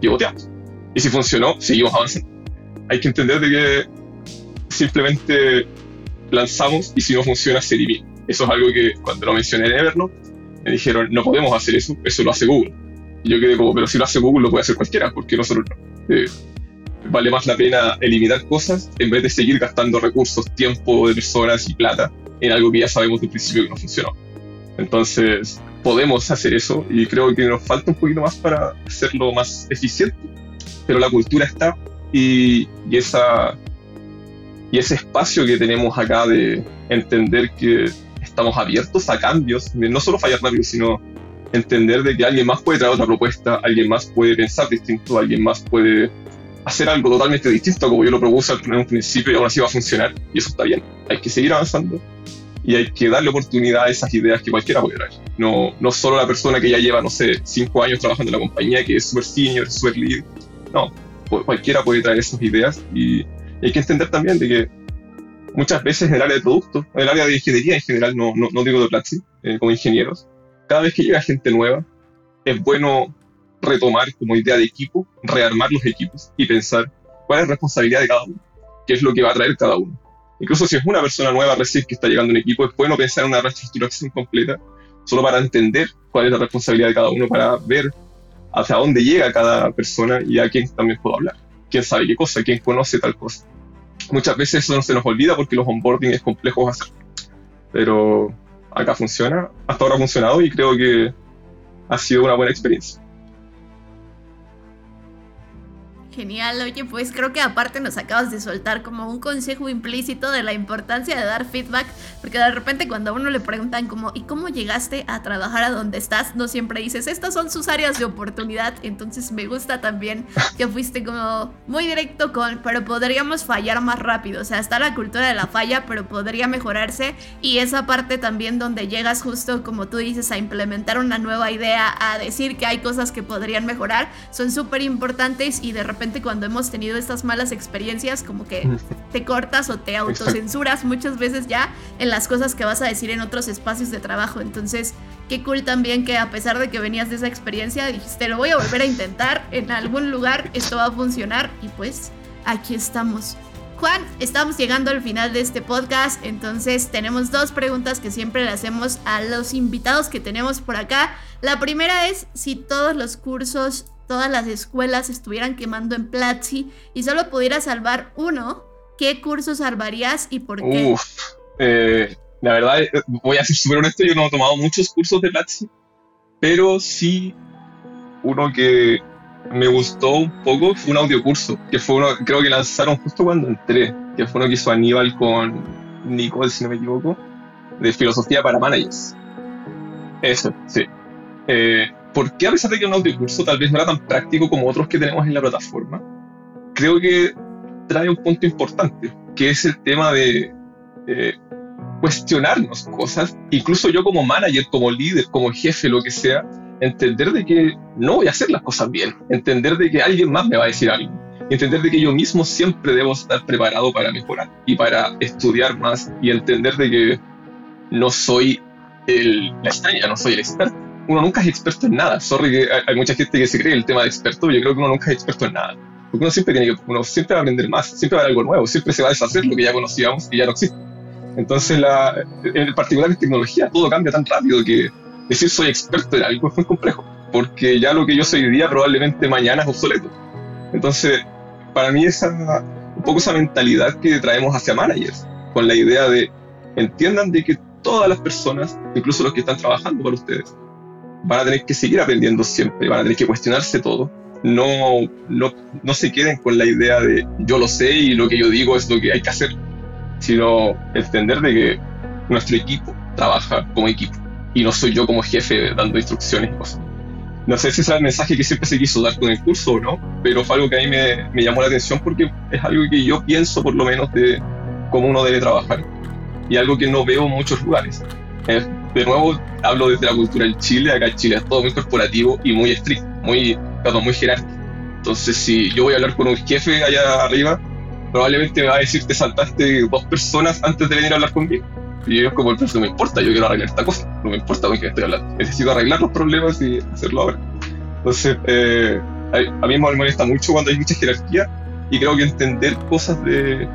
pivoteamos. Y si funcionó, seguimos avanzando. Hay que entender de que simplemente lanzamos y si no funciona, se elimina. Eso es algo que cuando lo mencioné en Evernote, me dijeron, no podemos hacer eso, eso lo hace Google. Y yo quedé como, pero si lo hace Google, lo puede hacer cualquiera, porque nosotros no. Eh, vale más la pena eliminar cosas en vez de seguir gastando recursos, tiempo de personas y plata en algo que ya sabemos de principio que no funcionó. Entonces, podemos hacer eso y creo que nos falta un poquito más para hacerlo más eficiente, pero la cultura está y, ese espacio que tenemos acá de entender que estamos abiertos a cambios, no solo fallar rápido, sino entender de que alguien más puede traer otra propuesta, alguien más puede pensar distinto, alguien más puede hacer algo totalmente distinto como yo lo propuse en un principio y ahora sí va a funcionar y eso está bien. Hay que seguir avanzando y hay que darle oportunidad a esas ideas que cualquiera puede traer. No, no solo la persona que ya lleva, no sé, cinco años trabajando en la compañía, que es súper senior, súper lead. No, cualquiera puede traer esas ideas y hay que entender también de que muchas veces en el área de producto, en el área de ingeniería en general, no, no, no digo de Platzi, eh, como ingenieros, cada vez que llega gente nueva, es bueno retomar como idea de equipo, rearmar los equipos y pensar cuál es la responsabilidad de cada uno, qué es lo que va a traer cada uno. Incluso si es una persona nueva recién que está llegando a un equipo, es bueno pensar en una reestructuración completa, solo para entender cuál es la responsabilidad de cada uno, para ver hacia dónde llega cada persona y a quién también puedo hablar, quién sabe qué cosa, quién conoce tal cosa. Muchas veces eso no se nos olvida porque los onboarding es complejo hacer, pero acá funciona, hasta ahora ha funcionado y creo que ha sido una buena experiencia. Genial, oye, pues creo que aparte nos acabas de soltar como un consejo implícito de la importancia de dar feedback, porque de repente cuando a uno le preguntan como, ¿y cómo llegaste a trabajar a donde estás? No siempre dices, estas son sus áreas de oportunidad, entonces me gusta también que fuiste como muy directo con, pero podríamos fallar más rápido, o sea, está la cultura de la falla, pero podría mejorarse y esa parte también donde llegas justo como tú dices a implementar una nueva idea, a decir que hay cosas que podrían mejorar, son súper importantes y de repente cuando hemos tenido estas malas experiencias, como que te cortas o te autocensuras muchas veces ya en las cosas que vas a decir en otros espacios de trabajo. Entonces, qué cool también que a pesar de que venías de esa experiencia, dijiste, lo voy a volver a intentar en algún lugar, esto va a funcionar y pues aquí estamos. Juan, estamos llegando al final de este podcast, entonces tenemos dos preguntas que siempre le hacemos a los invitados que tenemos por acá. La primera es si todos los cursos todas las escuelas estuvieran quemando en Platzi y solo pudiera salvar uno, ¿qué curso salvarías y por qué? Uf, eh, la verdad, eh, voy a ser súper honesto, yo no he tomado muchos cursos de Platzi, pero sí uno que me gustó un poco fue un audiocurso, que fue uno, creo que lanzaron justo cuando entré, que fue uno que hizo Aníbal con Nicole, si no me equivoco, de filosofía para managers. Eso, sí. Eh, ¿por qué a pesar de que un audiocurso tal vez no era tan práctico como otros que tenemos en la plataforma? Creo que trae un punto importante, que es el tema de eh, cuestionarnos cosas, incluso yo como manager, como líder, como jefe, lo que sea, entender de que no voy a hacer las cosas bien, entender de que alguien más me va a decir algo, entender de que yo mismo siempre debo estar preparado para mejorar y para estudiar más y entender de que no soy el, la extraña, no soy el experto uno nunca es experto en nada. Sorry que hay mucha gente que se cree el tema de experto, yo creo que uno nunca es experto en nada. Porque uno siempre tiene que, uno siempre va a aprender más, siempre va a haber algo nuevo, siempre se va a deshacer lo que ya conocíamos y ya no existe. Entonces, la, en particular en tecnología, todo cambia tan rápido que decir soy experto en algo es muy complejo, porque ya lo que yo soy hoy día probablemente mañana es obsoleto. Entonces, para mí esa, un poco esa mentalidad que traemos hacia managers, con la idea de entiendan de que todas las personas, incluso los que están trabajando para ustedes, van a tener que seguir aprendiendo siempre, van a tener que cuestionarse todo. No, no, no se queden con la idea de yo lo sé y lo que yo digo es lo que hay que hacer, sino entender de que nuestro equipo trabaja como equipo y no soy yo como jefe dando instrucciones y cosas. No sé si es el mensaje que siempre se quiso dar con el curso o no, pero fue algo que a mí me, me llamó la atención porque es algo que yo pienso por lo menos de cómo uno debe trabajar y algo que no veo en muchos lugares. De nuevo, hablo desde la cultura del Chile. Acá en Chile es todo muy corporativo y muy estricto, muy, perdón, muy jerárquico. Entonces, si yo voy a hablar con un jefe allá arriba, probablemente me va a decir te saltaste dos personas antes de venir a hablar conmigo. Y yo, como, no me importa, yo quiero arreglar esta cosa, no me importa con quién estoy hablando. Necesito arreglar los problemas y hacerlo ahora. Entonces, eh, a mí me molesta mucho cuando hay mucha jerarquía y creo que entender cosas de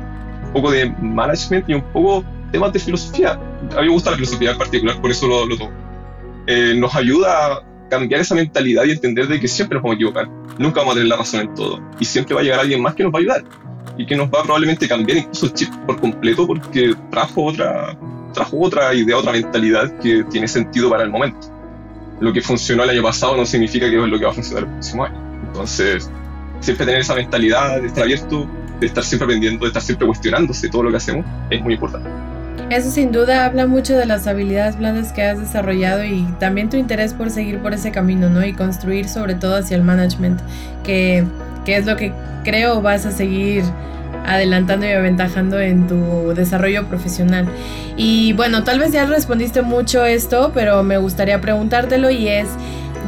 un poco de management y un poco temas de filosofía. A mí me gusta la filosofía en particular, por eso lo, lo tomo. Eh, nos ayuda a cambiar esa mentalidad y entender de que siempre nos vamos a equivocar. Nunca vamos a tener la razón en todo. Y siempre va a llegar alguien más que nos va a ayudar. Y que nos va a probablemente cambiar incluso el chip por completo porque trajo otra, trajo otra idea, otra mentalidad que tiene sentido para el momento. Lo que funcionó el año pasado no significa que es lo que va a funcionar el próximo año. Entonces, siempre tener esa mentalidad de estar abierto, de estar siempre aprendiendo, de estar siempre cuestionándose todo lo que hacemos, es muy importante. Eso sin duda habla mucho de las habilidades blandas que has desarrollado y también tu interés por seguir por ese camino, ¿no? Y construir sobre todo hacia el management, que, que es lo que creo vas a seguir adelantando y aventajando en tu desarrollo profesional. Y bueno, tal vez ya respondiste mucho esto, pero me gustaría preguntártelo y es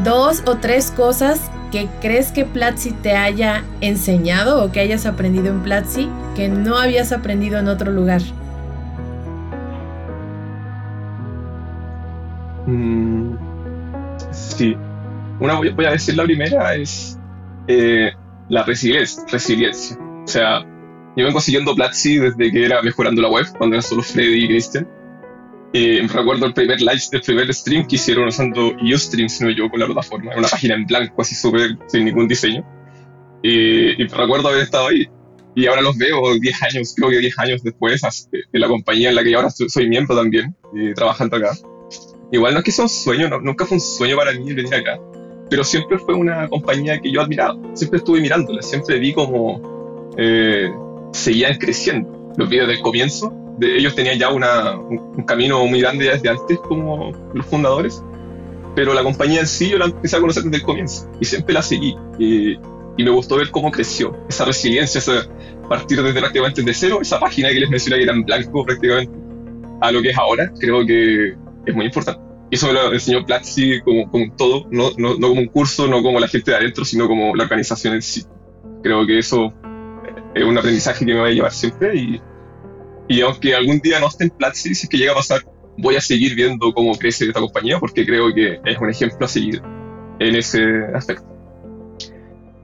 dos o tres cosas que crees que Platzi te haya enseñado o que hayas aprendido en Platzi que no habías aprendido en otro lugar. Mm, sí. Una voy, a decir la primera es eh, la resiliencia, resiliencia. O sea, yo vengo siguiendo Platzi desde que era mejorando la web, cuando era solo Freddy y Christian. Eh, recuerdo el primer live, el primer stream que hicieron usando Ustream, si no yo, con la plataforma. Una página en blanco, así súper, sin ningún diseño. y recuerdo haber estado ahí. Y ahora los veo 10 años, creo que 10 años después, en la compañía en la que ahora soy miembro también, eh, trabajando acá. Igual no es que sea un sueño, nunca fue un sueño para mí venir acá, pero siempre fue una compañía que yo admiraba. Siempre estuve mirándola, siempre vi como eh, seguían creciendo. Los vi desde el comienzo, de, ellos tenían ya una, un, camino muy grande desde antes como los fundadores, pero la compañía en sí yo la empecé a conocer desde el comienzo y siempre la seguí. Y, y me gustó ver cómo creció esa resiliencia, esa partir desde prácticamente de cero, esa página que les mencioné que era en blanco prácticamente, a lo que es ahora, creo que es muy importante. Y eso me lo enseñó Platzi como, como todo, no, no, no, como un curso, no como la gente de adentro, sino como la organización en sí. Creo que eso es un aprendizaje que me va a llevar siempre y, y aunque algún día no esté en Platzi, si es que llega a pasar, voy a seguir viendo cómo crece esta compañía porque creo que es un ejemplo a seguir en ese aspecto.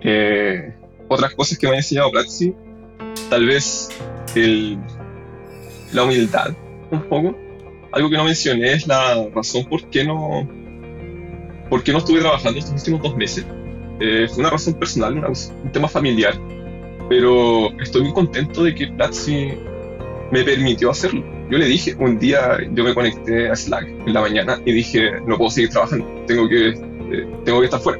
Eh, otras cosas que me ha enseñado Platzi, tal vez el, la humildad, un poco. Algo que no mencioné es la razón por qué no, por qué no estuve trabajando estos últimos dos meses. Eh, fue una razón personal, un tema familiar, pero estoy muy contento de que Platzi me permitió hacerlo. Yo le dije, un día yo me conecté a Slack en la mañana y dije, no puedo seguir trabajando, tengo que, eh, tengo que estar fuera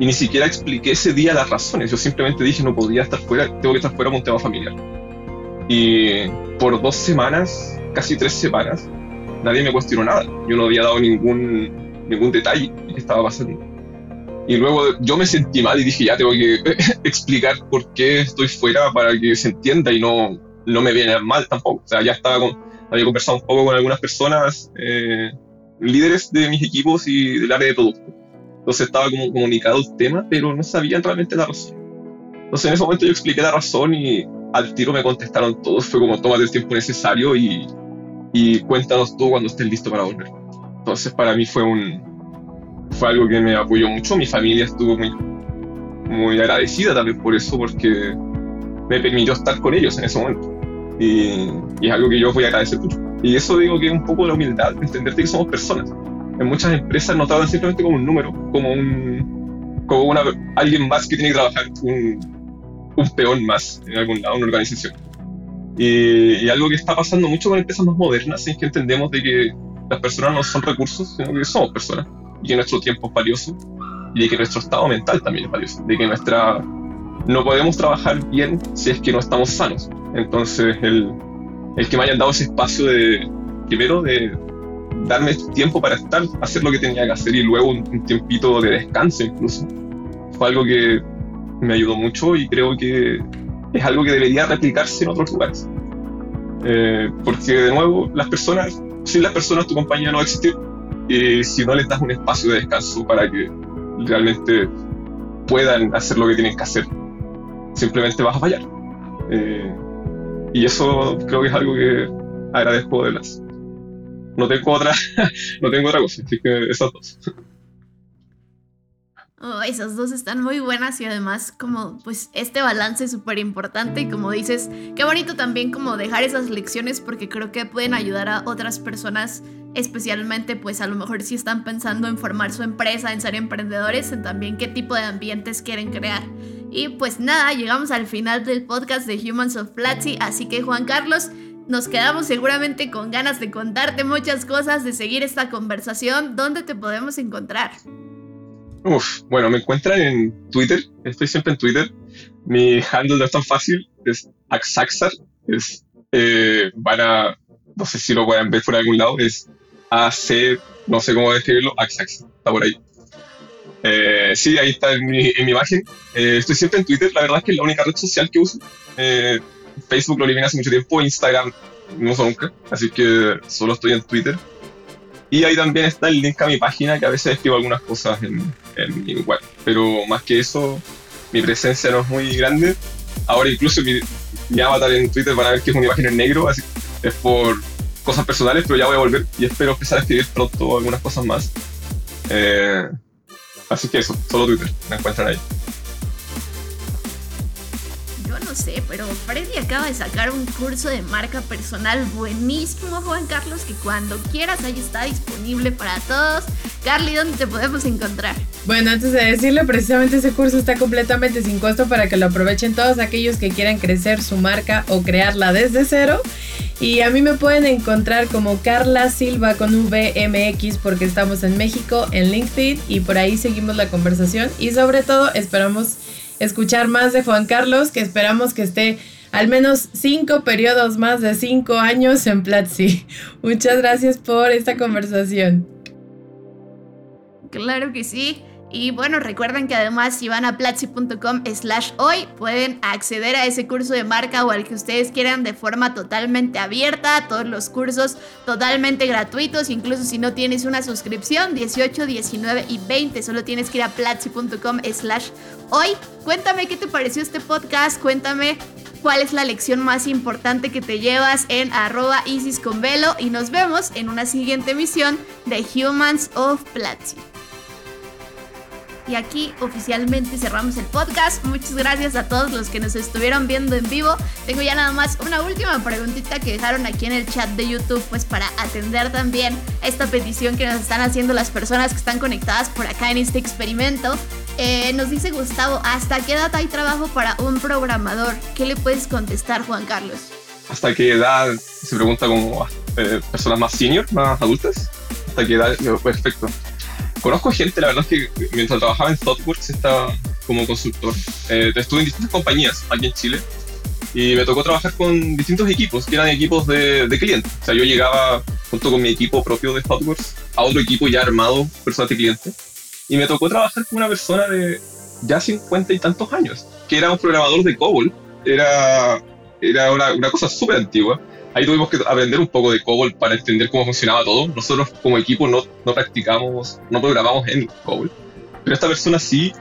y ni siquiera expliqué ese día las razones. Yo simplemente dije no podía estar fuera, tengo que estar fuera por un tema familiar. Y por dos semanas, casi tres semanas, nadie me cuestionó nada. Yo no había dado ningún, ningún detalle de qué estaba pasando. Y luego yo me sentí mal y dije, ya tengo que explicar por qué estoy fuera para que se entienda y no, no me viene mal tampoco. O sea, ya estaba con, había conversado un poco con algunas personas, eh, líderes de mis equipos y del área de producto entonces estaba como comunicado el tema, pero no sabían realmente la razón. Entonces en ese momento yo expliqué la razón y al tiro me contestaron todos. Fue como, toma el tiempo necesario y, y cuéntanos tú cuando estés listo para volver. Entonces para mí fue un fue algo que me apoyó mucho. Mi familia estuvo muy, muy agradecida también por eso, porque me permitió estar con ellos en ese momento. Y, y es algo que yo voy a agradecer mucho. Y eso digo que es un poco la humildad, entenderte que somos personas en muchas empresas no tratan simplemente como un número, como un como una, alguien más que tiene que trabajar, un, un peón más en algún lado, una organización. Y, algo que está pasando mucho con empresas más modernas es que entendemos de que las personas no son recursos, sino que somos personas, y que nuestro tiempo es valioso, y de que nuestro estado mental también es valioso, de que nuestra no podemos trabajar bien si es que no estamos sanos. Entonces, el, el que me hayan dado ese espacio de, primero, de darme tiempo para estar, hacer lo que tenía que hacer y luego un, tiempito de descanso incluso. Fue algo que me ayudó mucho y creo que es algo que debería replicarse en otros lugares. Eh, porque de nuevo, las personas, sin las personas tu compañía no va a existir. Y si no les das un espacio de descanso para que realmente puedan hacer lo que tienen que hacer, simplemente vas a fallar. Eh, y eso creo que es algo que agradezco de las no tengo otra, no tengo otra cosa, así que esas dos. Oh, esas dos están muy buenas y además como pues este balance es súper importante y como dices, qué bonito también como dejar esas lecciones porque creo que pueden ayudar a otras personas, especialmente pues a lo mejor si están pensando en formar su empresa, en ser emprendedores, en también qué tipo de ambientes quieren crear. Y pues nada, llegamos al final del podcast de Humans of Platzi, así que Juan Carlos, nos quedamos seguramente con ganas de contarte muchas cosas, de seguir esta conversación. ¿Dónde te podemos encontrar? Uf, bueno, me encuentran en Twitter. Estoy siempre en Twitter. Mi handle no es tan fácil. Es Axaxar. Es, eh, van no sé si lo pueden ver por algún lado. Es AC, no sé cómo describirlo. Axaxar. Está por ahí. Eh, sí, ahí está en mi, en mi imagen. Eh, estoy siempre en Twitter. La verdad es que es la única red social que uso. Eh, Facebook lo eliminé hace mucho tiempo, Instagram no uso nunca, así que solo estoy en Twitter. Y ahí también está el link a mi página, que a veces escribo algunas cosas en, web. Pero más que eso, mi presencia no es muy grande. Ahora incluso mi, mi avatar en Twitter van a ver que es una imagen en negro, así es por cosas personales, pero ya voy a volver y espero empezar a escribir pronto algunas cosas más. Eh, así que eso, solo Twitter, me encuentran ahí sé, pero Freddy acaba de sacar un curso de marca personal buenísimo, Juan Carlos, que cuando quieras ahí está disponible para todos. Carly, ¿dónde te podemos encontrar? Bueno, antes de decirle, precisamente ese curso está completamente sin costo para que lo aprovechen todos aquellos que quieran crecer su marca o crearla desde cero. Y a mí me pueden encontrar como Carla Silva con VMX porque estamos en México, en LinkedIn y por ahí seguimos la conversación y sobre todo esperamos escuchar más de Juan Carlos, que esperamos que esté al menos cinco periodos más de cinco años en Platzi. Muchas gracias por esta conversación. Claro que sí. Y bueno, recuerden que además si van a platzi.com slash hoy pueden acceder a ese curso de marca o al que ustedes quieran de forma totalmente abierta, todos los cursos totalmente gratuitos, incluso si no tienes una suscripción, 18, 19 y 20, solo tienes que ir a platzi.com slash hoy. Cuéntame qué te pareció este podcast, cuéntame cuál es la lección más importante que te llevas en arroba Isis con Velo y nos vemos en una siguiente emisión de Humans of Platzi. Y aquí oficialmente cerramos el podcast. Muchas gracias a todos los que nos estuvieron viendo en vivo. Tengo ya nada más una última preguntita que dejaron aquí en el chat de YouTube, pues para atender también esta petición que nos están haciendo las personas que están conectadas por acá en este experimento. Eh, nos dice Gustavo, ¿hasta qué edad hay trabajo para un programador? ¿Qué le puedes contestar, Juan Carlos? ¿Hasta qué edad? Se pregunta como eh, personas más senior, más adultas. ¿Hasta qué edad? Perfecto conozco gente, la verdad es que mientras trabajaba en ThoughtWorks estaba como consultor. Eh, estuve en distintas compañías aquí en Chile y me tocó trabajar con distintos equipos, que eran equipos de, de clientes. O sea, yo llegaba junto con mi equipo propio de ThoughtWorks a otro equipo ya armado, personas de cliente, y me tocó trabajar con una persona de ya 50 y tantos años, que era un programador de COBOL. Era, era una, una cosa súper antigua ahí tuvimos que aprender un poco de COBOL para entender cómo funcionaba todo. Nosotros como equipo no, no practicamos, no programamos en COBOL, pero esta persona sí,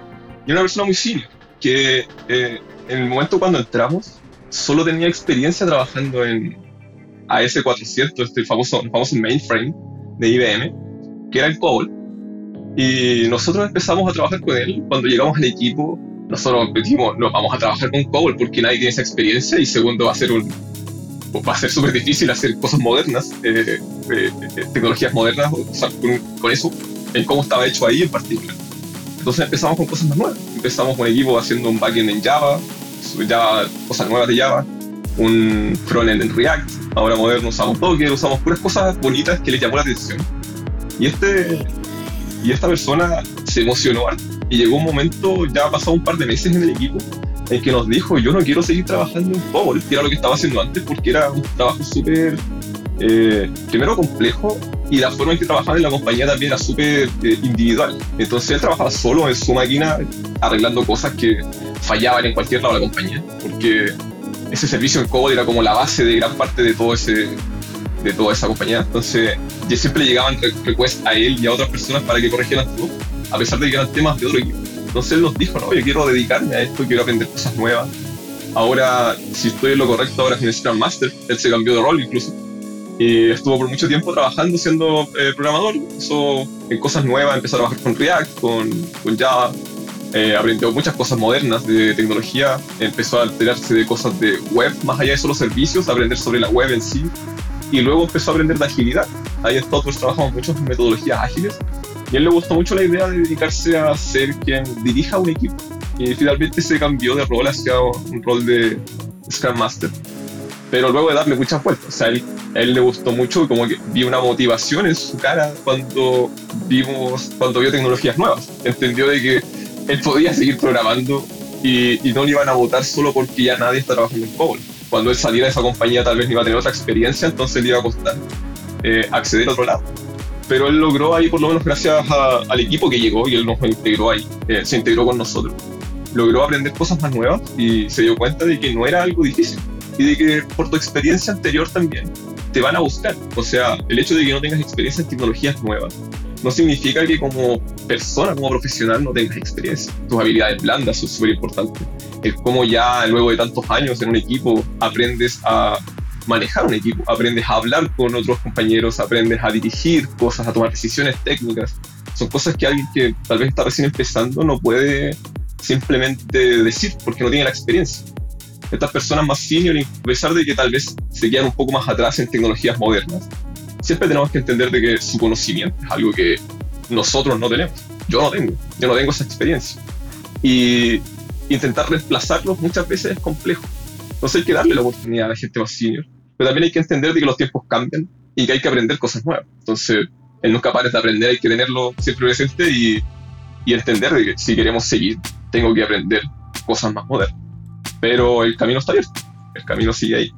y una persona muy senior, que eh, en el momento cuando entramos solo tenía experiencia trabajando en AS400, este famoso, famoso mainframe de IBM, que era en COBOL. Y nosotros empezamos a trabajar con él. Cuando llegamos al equipo, nosotros dijimos, no, vamos a trabajar con COBOL porque nadie tiene esa experiencia y segundo va a ser un, va a ser súper difícil hacer cosas modernas, eh, eh, eh, tecnologías modernas, con, eso, en cómo estaba hecho ahí en particular. Entonces empezamos con cosas más nuevas. Empezamos con equipo haciendo un backend en Java, Java, cosas nuevas de Java, un frontend en React. Ahora moderno usamos Docker, usamos puras cosas bonitas que les llamó la atención. Y este y esta persona se emocionó y llegó un momento, ya ha pasado un par de meses en el equipo, en que nos dijo, yo no quiero seguir trabajando en COBOL, que era lo que estaba haciendo antes, porque era un trabajo súper, eh, primero complejo, y la forma en que trabajaba en la compañía también era súper eh, individual. Entonces él trabajaba solo en su máquina, arreglando cosas que fallaban en cualquier lado de la compañía, porque ese servicio en COBOL era como la base de gran parte de todo ese de toda esa compañía. Entonces, ya siempre llegaban requests a él y a otras personas para que corrigieran todo, a pesar de que eran temas de otro equipo. Entonces él nos dijo, no, yo quiero dedicarme a esto, quiero aprender cosas nuevas. Ahora, si estoy en lo correcto, ahora es Scrum Master. Él se cambió de rol incluso. Y estuvo por mucho tiempo trabajando siendo eh, programador. Hizo en cosas nuevas, empezó a trabajar con React, con, con Java. Eh, aprendió muchas cosas modernas de tecnología. Empezó a alterarse de cosas de web, más allá de solo servicios, aprender sobre la web en sí. Y luego empezó a aprender de agilidad. Ahí en todos trabajamos muchas metodologías ágiles y a él le gustó mucho la idea de dedicarse a ser quien dirija un equipo. Y finalmente se cambió de rol hacia un rol de Scrum Master. Pero luego de darle muchas vueltas. O sea, a él le gustó mucho, como que vi una motivación en su cara cuando vimos, cuando vio tecnologías nuevas. Entendió de que él podía seguir programando y, no le iban a votar solo porque ya nadie está trabajando en COBOL. Cuando él saliera de esa compañía tal vez iba a tener otra experiencia, entonces le iba a costar eh, acceder a otro lado pero él logró ahí, por lo menos gracias al equipo que llegó y él nos integró ahí, eh, se integró con nosotros. Logró aprender cosas más nuevas y se dio cuenta de que no era algo difícil. y de que por tu experiencia anterior también te van a buscar. O sea, el hecho de que no tengas experiencia en tecnologías nuevas no significa que como persona, como profesional, no tengas experiencia. Tus habilidades blandas son súper importantes. El cómo ya luego de tantos años en un equipo aprendes a manejar un equipo, aprendes a hablar con otros compañeros, aprendes a dirigir cosas, a tomar decisiones técnicas. Son cosas que alguien que tal vez está recién empezando no puede simplemente decir porque no tiene la experiencia estas personas más senior, a pesar de que tal vez se quedan un poco más atrás en tecnologías modernas, siempre tenemos que entender de que su conocimiento es algo que nosotros no tenemos. Yo no tengo, yo no tengo esa experiencia. Y intentar reemplazarlos muchas veces es complejo. Entonces hay que darle la oportunidad a la gente más senior. Pero también hay que entender de que los tiempos cambian y que hay que aprender cosas nuevas. Entonces, el nunca pares de aprender hay que tenerlo siempre presente y, y entender de que si queremos seguir, tengo que aprender cosas más modernas pero el camino está abierto, el camino sigue ahí.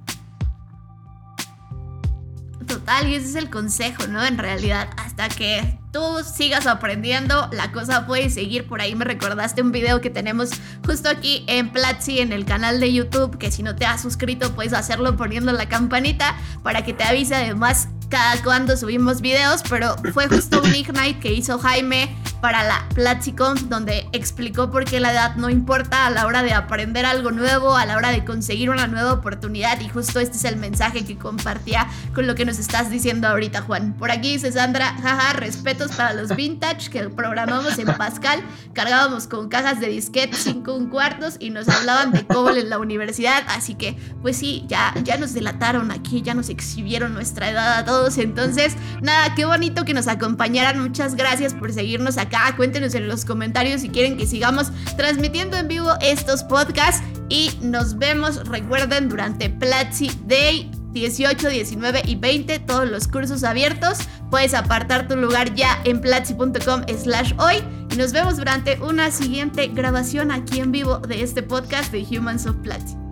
Total, y ese es el consejo, ¿no? En realidad, hasta que tú sigas aprendiendo, la cosa puede seguir. Por ahí me recordaste un video que tenemos justo aquí en Platzi, en el canal de YouTube, que si no te has suscrito, puedes hacerlo poniendo la campanita para que te avise además cada cuando subimos videos, pero fue justo un Ignite que hizo Jaime para la PlatziConf donde explicó por qué la edad no importa a la hora de aprender algo nuevo, a la hora de conseguir una nueva oportunidad. Y justo este es el mensaje que compartía con lo que nos estás diciendo ahorita Juan. Por aquí dice Sandra, jaja, respetos para los vintage que programamos en Pascal, cargábamos con cajas de disquete 5 un cuartos y nos hablaban de COBOL en la universidad, así que pues sí, ya, ya nos delataron aquí, ya nos exhibieron nuestra edad a entonces, nada, qué bonito que nos acompañaran. Muchas gracias por seguirnos acá. Cuéntenos en los comentarios si quieren que sigamos transmitiendo en vivo estos podcasts. Y nos vemos, recuerden, durante Platzi Day 18, 19 y 20, todos los cursos abiertos. Puedes apartar tu lugar ya en platzi.com slash hoy. Y nos vemos durante una siguiente grabación aquí en vivo de este podcast de Humans of Platzi.